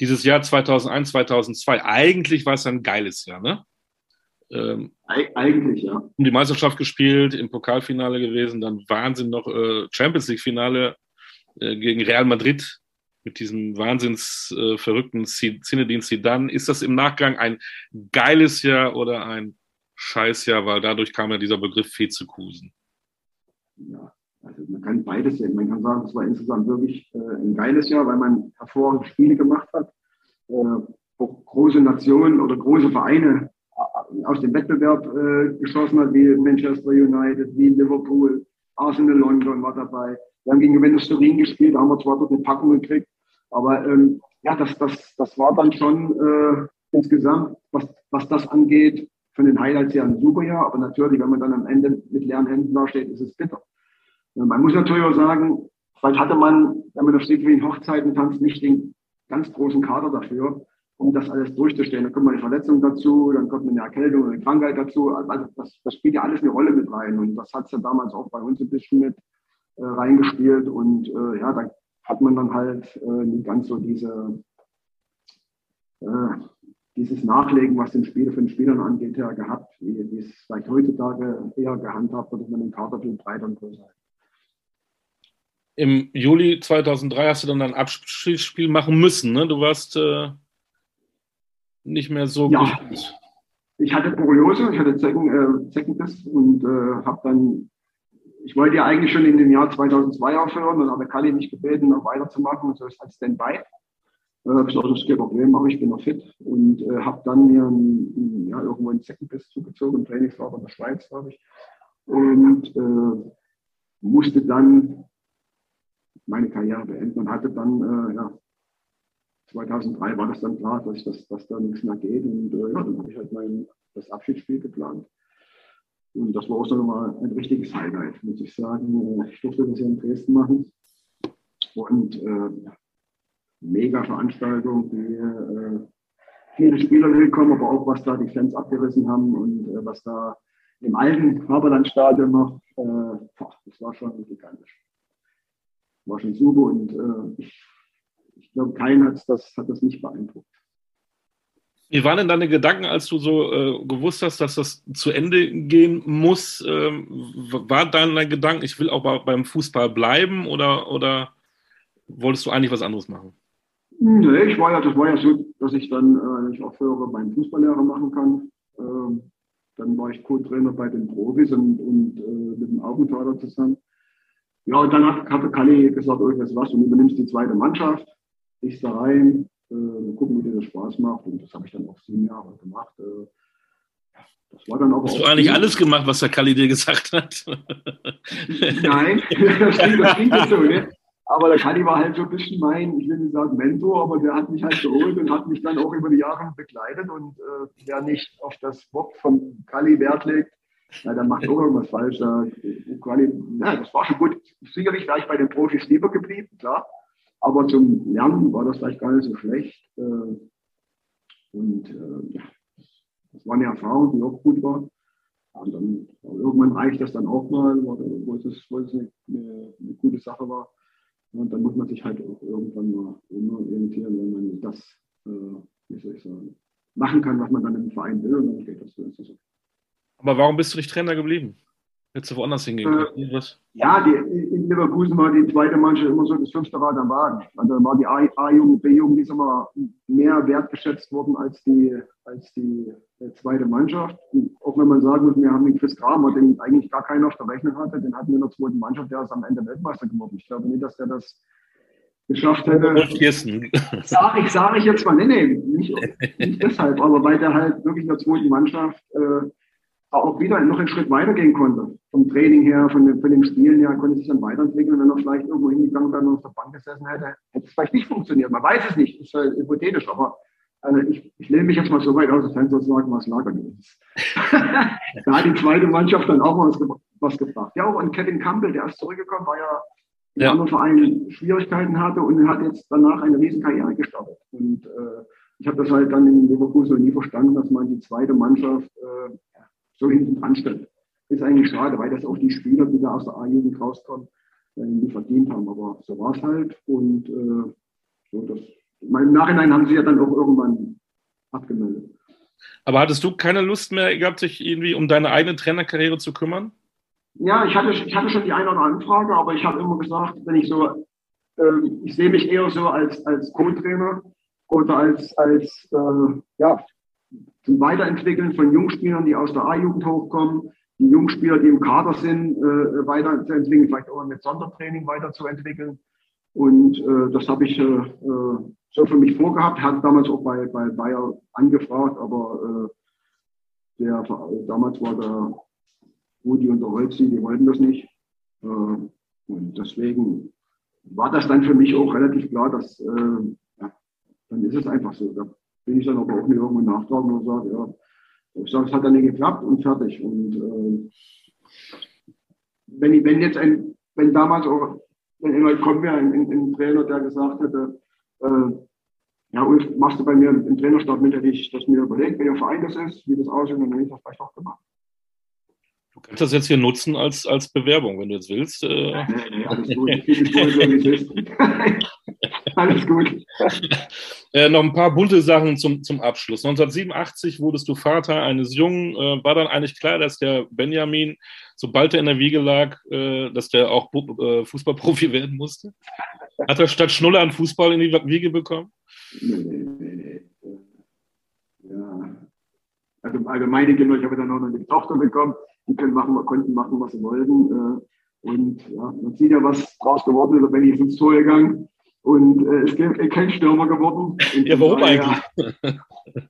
Dieses Jahr 2001, 2002, eigentlich war es ein geiles Jahr, ne? Ähm, Eig eigentlich, ja. Um die Meisterschaft gespielt, im Pokalfinale gewesen, dann Wahnsinn noch äh, Champions League-Finale äh, gegen Real Madrid mit diesem wahnsinns äh, verrückten Zinedine Zidane. Ist das im Nachgang ein geiles Jahr oder ein Scheißjahr, weil dadurch kam ja dieser Begriff Vizekusen. Ja, also man kann beides sehen. Man kann sagen, es war insgesamt wirklich äh, ein geiles Jahr, weil man hervorragende Spiele gemacht hat. Äh, große Nationen oder große Vereine äh, aus dem Wettbewerb äh, geschossen hat, wie Manchester United, wie Liverpool, Arsenal London war dabei. Wir haben gegen Juventus Turin gespielt, da haben wir zwar dort eine Packung gekriegt, aber ähm, ja, das, das, das war dann schon äh, insgesamt, was, was das angeht, von den Highlights her ein super Jahr, aber natürlich, wenn man dann am Ende mit leeren Händen dasteht, ist es bitter. Man muss natürlich auch sagen, vielleicht hatte man, wenn man auf steht wie in Hochzeiten tanzt, nicht den ganz großen Kader dafür, um das alles durchzustehen. Da kommt mal eine Verletzung dazu, dann kommt eine Erkältung oder eine Krankheit dazu. Also das, das spielt ja alles eine Rolle mit rein. Und das hat es ja damals auch bei uns ein bisschen mit äh, reingespielt. Und äh, ja, da hat man dann halt äh, nicht ganz so diese, äh, dieses Nachlegen, was den Spieler von den Spielern angeht, ja, gehabt, wie, wie es vielleicht heutzutage eher gehandhabt wird, dass man den Kader viel breiter und größer hat. Im Juli 2003 hast du dann ein Abschiedsspiel machen müssen. Ne? Du warst äh, nicht mehr so ja. gut. ich hatte Borreliose, ich hatte Zecken, äh, Zeckenbiss und äh, habe dann, ich wollte ja eigentlich schon in dem Jahr 2002 aufhören und habe Kali mich gebeten, noch weiterzumachen, so ist als Standby. Äh, habe ich gesagt, das ist kein Problem, aber ich bin noch fit und äh, habe dann mir ein, ja, irgendwo einen Zeckenbiss zugezogen, ein Trainingslager in der Schweiz, glaube ich, und äh, musste dann meine Karriere beenden und hatte dann, äh, ja, 2003 war das dann klar, dass, dass, dass da nichts mehr geht. Und äh, ja, dann habe ich halt mein das Abschiedsspiel geplant. Und das war auch so nochmal ein richtiges Highlight, muss ich sagen. Ich durfte das ja in Dresden machen. Und äh, mega Veranstaltung, die äh, viele Spieler willkommen, aber auch was da die Fans abgerissen haben und äh, was da im alten Haberlandstadion noch, äh, boah, das war schon gigantisch. War schon super und äh, ich ich glaube, keiner hat das, hat das nicht beeindruckt. Wie waren denn deine Gedanken, als du so äh, gewusst hast, dass das zu Ende gehen muss? Ähm, war dein, Gedanke, ich will auch beim Fußball bleiben oder, oder wolltest du eigentlich was anderes machen? Nee, ich war ja, das war ja so, dass ich dann äh, nicht aufhöre, meinen Fußballlehrer machen kann. Ähm, dann war ich Co-Trainer bei den Profis und, und äh, mit dem Augenthaler zusammen. Ja, und dann hat, hatte Kalli gesagt, oh, was, du übernimmst die zweite Mannschaft ich da rein, äh, gucken, wie dir das Spaß macht. Und das habe ich dann auch sieben Jahre gemacht. Äh, das war dann auch Hast du eigentlich gut. alles gemacht, was der Kali dir gesagt hat? Nein, das klingt, das klingt nicht so. Ne? Aber der Kali war halt so ein bisschen mein, ich will nicht sagen Mentor, aber der hat mich halt geholt und hat mich dann auch über die Jahre begleitet. Und äh, wer nicht auf das Wort von Kali Wert legt, na, dann macht auch irgendwas falsch. Ja, das war schon gut. Sicherlich wäre ich bei den Profis lieber geblieben, klar. Aber zum Lernen war das vielleicht gar nicht so schlecht. Äh, und äh, das war eine Erfahrung, die auch gut war. Und dann irgendwann reicht das dann auch mal, wo es, eine, eine, gute Sache war. Und dann muss man sich halt auch irgendwann mal immer orientieren, wenn man das, äh, wie soll ich sagen, machen kann, was man dann im Verein will. Und dann geht das so. Aber warum bist du nicht Trainer geblieben? Hättest du woanders hingehen können? Äh, ja, die, in Leverkusen war die zweite Mannschaft immer so das fünfte Rad am Wagen. Also war die A-Jugend, B-Jugend, die ist immer mehr wertgeschätzt worden als die, als die äh, zweite Mannschaft. Und auch wenn man sagen muss, wir haben den Chris Kramer, den eigentlich gar keiner auf der Rechnung hatte, den hatten wir in der zweiten Mannschaft, der ist am Ende Weltmeister geworden. Ich glaube nicht, dass der das geschafft hätte. Sag ich, sage ich jetzt mal, nee, nee, nicht, nicht deshalb, aber weil der halt wirklich in der zweiten Mannschaft äh, auch wieder noch einen Schritt weiter gehen konnte. Vom Training her, von den, von den Spielen her, konnte sich dann weiterentwickeln. Wenn er vielleicht irgendwo hingegangen wäre und auf der Bank gesessen hätte, hätte es vielleicht nicht funktioniert. Man weiß es nicht, ist halt hypothetisch, aber also ich, ich lehne mich jetzt mal so weit aus, das Fenster zu sagen, was Lager ist. da hat die zweite Mannschaft dann auch was, was gebracht. Ja, und Kevin Campbell, der ist zurückgekommen, weil er in ja. anderen Vereinen Schwierigkeiten hatte und hat jetzt danach eine riesen Karriere gestartet. Und äh, ich habe das halt dann in Leverkusen nie verstanden, dass man die zweite Mannschaft äh, so hinten dran stellt. Ist eigentlich schade, weil das auch die Spieler, die da aus der A-Jugend rauskommen, äh, nie verdient haben. Aber so war es halt. Und äh, so das, im Nachhinein haben sie ja dann auch irgendwann abgemeldet. Aber hattest du keine Lust mehr gehabt, sich irgendwie um deine eigene Trainerkarriere zu kümmern? Ja, ich hatte, ich hatte schon die eine oder andere Anfrage, aber ich habe immer gesagt, wenn ich so, äh, ich sehe mich eher so als, als Co-Trainer oder als, als äh, ja, zum Weiterentwickeln von Jungspielern, die aus der A-Jugend hochkommen, die Jungspieler, die im Kader sind, äh, weiterzuentwickeln, vielleicht auch mit Sondertraining weiterzuentwickeln. Und äh, das habe ich äh, äh so für mich vorgehabt, hatte damals auch bei, bei Bayer angefragt, aber äh, der, damals war der Rudi und der Holzi, die wollten das nicht. Äh, und deswegen war das dann für mich auch relativ klar, dass äh, ja, dann ist es einfach so. Da bin ich dann aber auch nicht irgendwo nachtragen und sage, ja, ich sage, es hat dann nicht geklappt und fertig. Und äh, wenn, wenn jetzt ein, wenn damals auch, wenn jemand kommen wäre, ein, ein, ein, Trainer, der gesagt hätte, äh, ja, Ulf, machst du bei mir im Trainerstab mit, hätte ich das mir überlegt, welcher Verein das ist, wie das aussieht, dann hätte ich das vielleicht auch gemacht. Du kannst das jetzt hier nutzen als, als Bewerbung, wenn du jetzt willst. Äh. Nee, nee, alles gut. alles gut. Äh, noch ein paar bunte Sachen zum, zum Abschluss. 1987 wurdest du Vater eines Jungen. Äh, war dann eigentlich klar, dass der Benjamin, sobald er in der Wiege lag, äh, dass der auch äh, Fußballprofi werden musste? Hat er statt Schnuller einen Fußball in die Wiege bekommen? Nee, nee, nee. Ja. Also, also meine Kinder, ich habe dann auch noch eine Tochter bekommen, die können machen, konnten machen, was sie wollten. Äh, und ja, man sieht ja, was draus geworden ist, wenn ich ins Tor gegangen und äh, es ist kein Stürmer geworden. Und ja, warum eigentlich?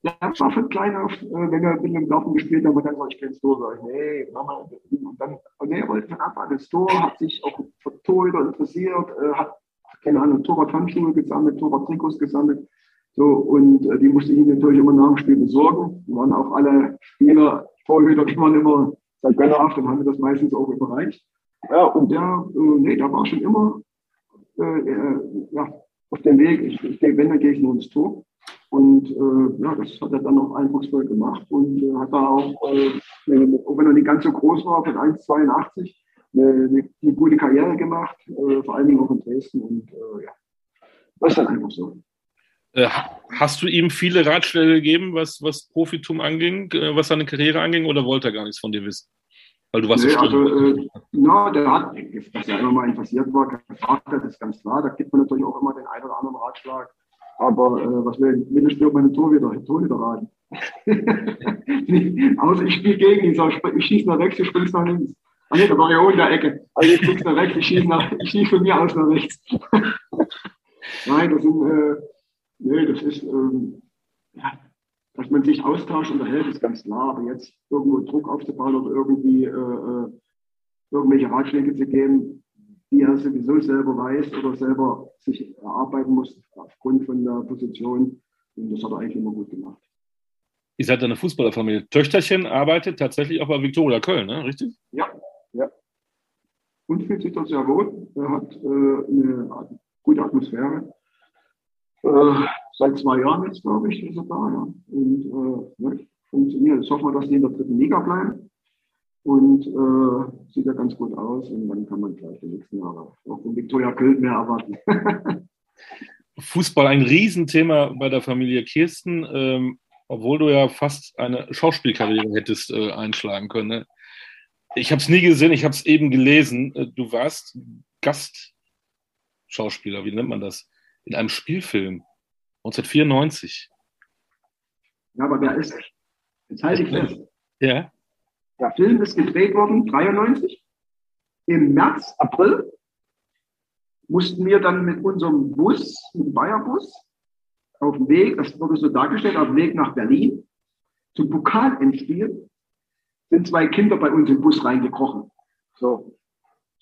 Ja, das war von klein auf, äh, wenn wir mit dem Garten gespielt haben, dann sag ich kein ins Tor. Sag ich, nee, Mama. Und dann, und nee, er wollte von Anfang an ins Tor, hat sich auch für Torhüter interessiert, äh, hat, keine Ahnung, Torwart-Handschuhe gesammelt, Torwart-Trikots gesammelt. So, und äh, die musste ich natürlich immer nach dem Spiel besorgen. Die waren auch alle Spieler, Torhüter, die waren immer sehr gönnerhaft und haben das meistens auch überreicht. Ja, und der, äh, nee, der war schon immer äh, äh, ja, auf dem Weg. Ich, ich wenn, dann gehe ich nur ins Tor. Und äh, ja, das hat er dann auch eindrucksvoll gemacht und äh, hat da auch, äh, auch wenn er nicht ganz so groß war, von 1,82, eine, eine, eine, gute Karriere gemacht, äh, vor allen Dingen auch in Dresden. Und äh, ja, das ist dann einfach so. Äh, hast du ihm viele Ratschläge gegeben, was, was Profitum anging, was seine Karriere anging, oder wollte er gar nichts von dir wissen? Weil du warst nee, so also, äh, na, der hat, dass er immer mal interessiert war, gefragt hat, ist ganz klar. Da gibt man natürlich auch immer den einen oder anderen Ratschlag. Aber äh, was will ein Mittelstürmer meine Torhüter, Torhüter raten? Außer ich spiele gegen ihn, ich, ich schieße nach rechts, du spielst nach links. Ah nee, da war ja auch in der Ecke. Also ich spiele nach rechts, ich schieße, nach, ich schieße von mir aus nach rechts. Nein, das sind, äh, nee, das ist, ähm, ja, dass man sich austauscht, unterhält, ist ganz klar. Aber jetzt irgendwo Druck aufzubauen oder irgendwie äh, äh, irgendwelche Ratschläge zu geben, die er sowieso selber weiß oder selber sich erarbeiten muss aufgrund von der Position. Und das hat er eigentlich immer gut gemacht. Ihr seid eine Fußballerfamilie. Töchterchen arbeitet tatsächlich auch bei Viktoria Köln, ne? richtig? Ja, ja. Und fühlt sich dort sehr wohl. Er hat äh, eine gute Atmosphäre. Äh, seit zwei Jahren jetzt, glaube ich, ist er da, ja. Und äh, ne, funktioniert. Ich hoffe, dass die in der dritten Liga bleiben. Und äh, sieht ja ganz gut aus. Und dann kann man vielleicht die nächsten Jahre auch von Viktoria Köln mehr erwarten. Fußball ein Riesenthema bei der Familie Kirsten, ähm, obwohl du ja fast eine Schauspielkarriere hättest äh, einschlagen können. Ne? Ich habe es nie gesehen, ich habe es eben gelesen. Äh, du warst Gastschauspieler, wie nennt man das? In einem Spielfilm. 1994. Ja, aber wer ist? Jetzt halte ich fest. Ja. Der Film ist gedreht worden, 93. Im März, April mussten wir dann mit unserem Bus, mit dem Bayerbus, auf dem Weg, das wurde so dargestellt, auf dem Weg nach Berlin zum Pokalendspiel sind zwei Kinder bei uns im Bus reingekrochen. So.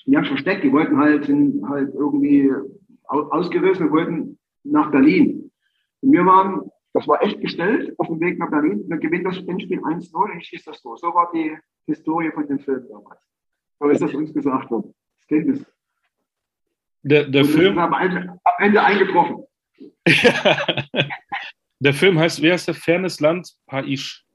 Die haben versteckt, die wollten halt, halt irgendwie ausgerissen, wollten nach Berlin. Und wir waren, das war echt gestellt, auf dem Weg nach Berlin. Wir gewinnen das Endspiel 1-0 und ich schieße das Tor. So war die Historie von dem Film damals. So ist das uns gesagt worden. Das Kind ist. Der, der Film. Am Ende, am Ende eingetroffen. der Film heißt, wer ist der Fairness Land? Paisch.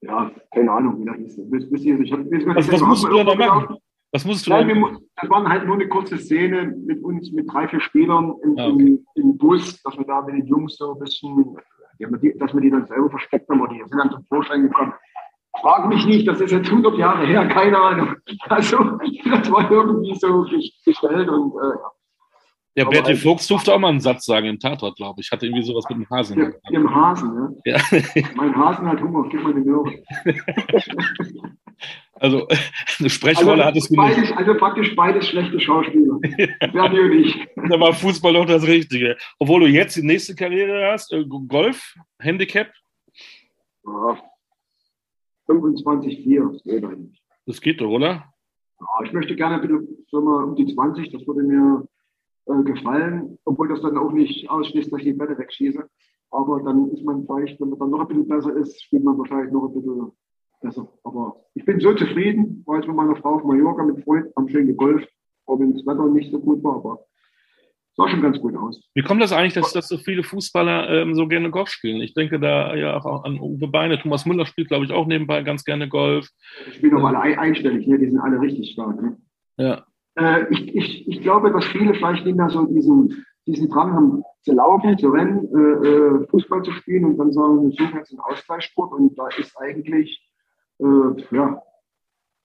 Ja, keine Ahnung, wie das hieß. Bis, bis ich, hab, bis also, was musst du da machen? Was musst du Nein, wir, das war halt nur eine kurze Szene mit uns, mit drei, vier Spielern im, ah, okay. im, im Bus, dass wir da mit den Jungs so ein bisschen, die, dass wir die dann selber versteckt haben oder die sind dann zum Vorschein gekommen. Frag mich nicht, das ist jetzt 100 Jahre her, keine Ahnung. Also, das war irgendwie so gestellt und äh, ja. Ja, Bertie Fuchs durfte auch mal einen Satz sagen im Tatort, glaube ich. Hatte irgendwie sowas mit dem Hasen. Mit dem Hasen, ja. ja. mein Hasen hat Hunger, gib mal den Möhre. Also eine Sprechrolle also, hat es beides, Also praktisch beides schlechte Schauspieler. Bernie und ich. Da war Fußball doch das Richtige. Obwohl du jetzt die nächste Karriere hast, äh, Golf, Handicap? Ja. 25,4, das geht doch, oder? Ja, ich möchte gerne bitte so mal um die 20, das würde mir äh, gefallen, obwohl das dann auch nicht ausschließt, dass ich die Bälle wegschieße. Aber dann ist man vielleicht, wenn man dann noch ein bisschen besser ist, spielt man wahrscheinlich noch ein bisschen besser. Aber ich bin so zufrieden, war jetzt mit meiner Frau auf Mallorca mit Freund, haben schön gegolft, auch wenn das Wetter nicht so gut war, aber sah schon ganz gut aus. Wie kommt das eigentlich, dass, dass so viele Fußballer ähm, so gerne Golf spielen? Ich denke da ja auch an Uwe Beine. Thomas Müller spielt, glaube ich, auch nebenbei ganz gerne Golf. Ich spiele noch alle einstellig, ne? die sind alle richtig stark. Ne? Ja. Äh, ich, ich, ich glaube, dass viele vielleicht nicht mehr so diesen, diesen Drang haben, zu laufen, zu rennen, äh, äh Fußball zu spielen und dann sagen, wir suchen jetzt einen Ausgleichssport und da ist eigentlich äh, ja,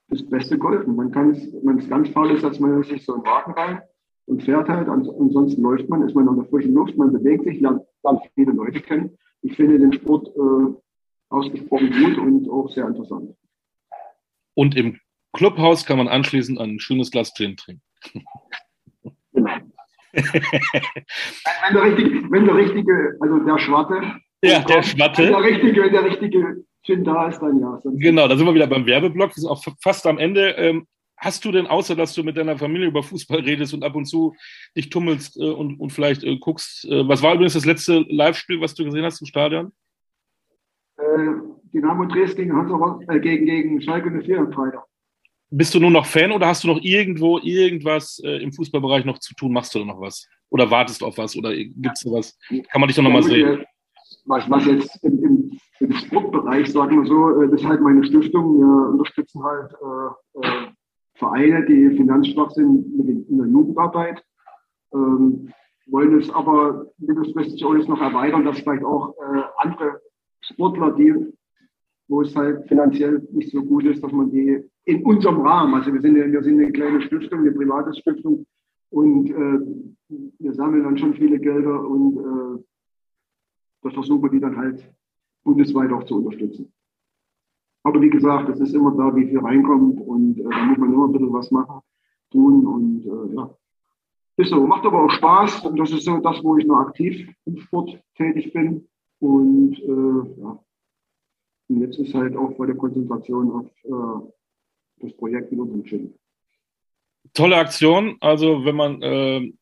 das beste Golfen. Man kann es, wenn es ganz faul ist, setzt man sich so einen Wagen rein und fährt halt. Ansonsten läuft man, ist man an der frischen Luft, man bewegt sich, lernt, lernt viele Leute kennen. Ich finde den Sport äh, ausgesprochen gut und auch sehr interessant. Und im Clubhaus kann man anschließend ein schönes Glas Gin trinken. Genau. wenn, der richtige, wenn der richtige, also der Schwatte. Ja, der Schwatte. Wenn der richtige, wenn der richtige Gin da ist, dann ja. Genau, da sind wir wieder beim Werbeblock. Wir sind auch fast am Ende. Ähm, hast du denn, außer dass du mit deiner Familie über Fußball redest und ab und zu dich tummelst äh, und, und vielleicht äh, guckst, äh, was war übrigens das letzte Live-Spiel, was du gesehen hast im Stadion? Dynamo Dresden gegen, Hansa, äh, gegen, gegen Schalke 04 am Freitag. Bist du nur noch Fan oder hast du noch irgendwo irgendwas äh, im Fußballbereich noch zu tun? Machst du da noch was? Oder wartest du auf was? Oder gibt es was? Kann man dich doch noch mal sehen? Was, was jetzt im, im, Sportbereich, sagen wir so, das ist halt meine Stiftung. Wir unterstützen halt äh, Vereine, die finanzschwach sind in der Jugendarbeit. Ähm, wollen es aber mittelfristig auch jetzt noch erweitern, dass vielleicht auch äh, andere Sportler, die, wo es halt finanziell nicht so gut ist, dass man die in unserem Rahmen, also wir sind, wir sind eine kleine Stiftung, eine private Stiftung und äh, wir sammeln dann schon viele Gelder und äh, das versuchen wir die dann halt bundesweit auch zu unterstützen. Aber wie gesagt, es ist immer da, wie viel reinkommt und äh, da muss man immer ein bisschen was machen, tun und äh, ja. Ist so, macht aber auch Spaß und das ist so das, wo ich noch aktiv im Sport tätig bin und äh, ja. Und jetzt ist halt auch bei der Konzentration auf äh, das Projekt in unserem Gym. Tolle Aktion. Also wenn man äh,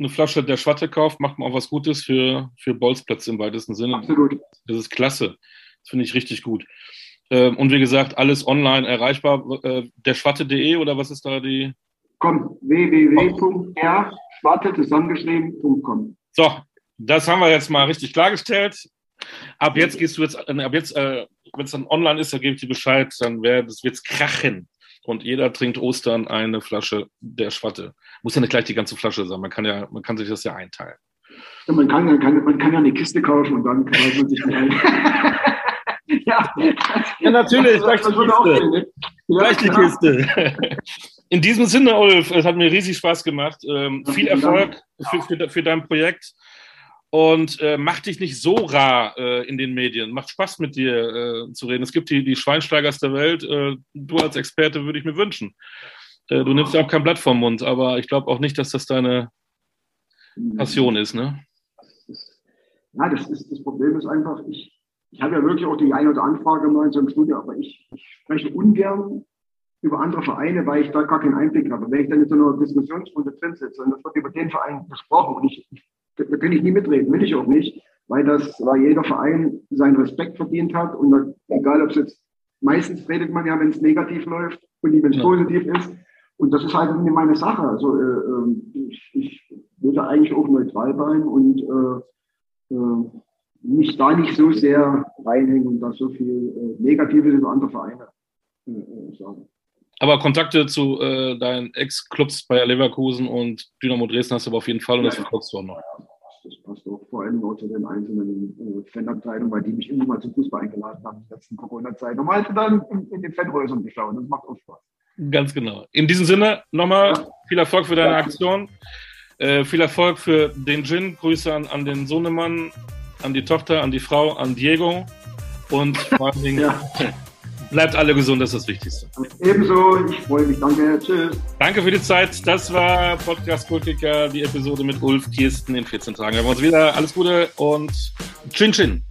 eine Flasche der Schwatte kauft, macht man auch was Gutes für, für Bolzplätze im weitesten Sinne. Absolut. Das ist klasse. Das finde ich richtig gut. Ähm, und wie gesagt, alles online erreichbar. Äh, der Schwatte.de oder was ist da die? Komm, www.rschwatte zusammengeschrieben.com. So, das haben wir jetzt mal richtig klargestellt. Ab jetzt gehst du jetzt, äh, ab jetzt, äh, wenn es dann online ist, dann gebe ich dir Bescheid, dann wird es krachen. Und jeder trinkt Ostern eine Flasche der Schwatte. Muss ja nicht gleich die ganze Flasche sein. Man kann ja, man kann sich das ja einteilen. Ja, man, kann, man, kann, man kann ja eine Kiste kaufen und dann kann man sich ein. ja, ja, natürlich. Gleich die Kiste. Ne? Gleich die Kiste. In diesem Sinne, Ulf, es hat mir riesig Spaß gemacht. Ähm, viel Erfolg für, für, für, dein Projekt. Und äh, mach dich nicht so rar äh, in den Medien. Macht Spaß mit dir äh, zu reden. Es gibt die, die Schweinsteigers der Welt. Äh, du als Experte würde ich mir wünschen. Äh, du nimmst ja auch kein Blatt vom Mund, aber ich glaube auch nicht, dass das deine Passion ist, ne? Ja, das, ist, das Problem ist einfach, ich, ich habe ja wirklich auch die eine oder andere Anfrage mal in so einem Studio, aber ich, ich spreche ungern über andere Vereine, weil ich da gar keinen Einblick habe. Wenn ich dann in so einer Diskussionsrunde drin sitze es wird über den Verein gesprochen und ich, ich da kann ich nie mitreden, will ich auch nicht, weil das, weil jeder Verein seinen Respekt verdient hat und da, egal ob es jetzt, meistens redet man ja, wenn es negativ läuft und nicht, wenn es ja. positiv ist. Und das ist halt nicht meine Sache. Also äh, ähm, ich, ich würde eigentlich auch neutral sein und äh, äh, mich da nicht so sehr reinhängen und da so viel äh, Negatives über andere Vereine äh, äh, sagen. Aber Kontakte zu äh, deinen Ex-Clubs Bayer Leverkusen und Dynamo Dresden hast du aber auf jeden Fall und das verfolgst du auch noch. Das passt auch vor allem auch zu den einzelnen äh, Fanabteilungen, weil die mich immer mal zum Fußball eingeladen haben in der letzten Corona-Zeit, halt dann in, in den Fanhäusern zu schauen. Das macht auch Spaß. Ganz genau. In diesem Sinne nochmal ja. viel Erfolg für deine ja. Aktion. Äh, viel Erfolg für den Gin. Grüße an, an den Sohnemann an die Tochter, an die Frau, an Diego und vor allen Dingen ja. bleibt alle gesund, das ist das Wichtigste. Ebenso, ich freue mich. Danke, tschüss. Danke für die Zeit. Das war Podcast Kultiker, die Episode mit Ulf Kirsten in 14 Tagen. Wir haben uns wieder. Alles Gute und Chin Chin.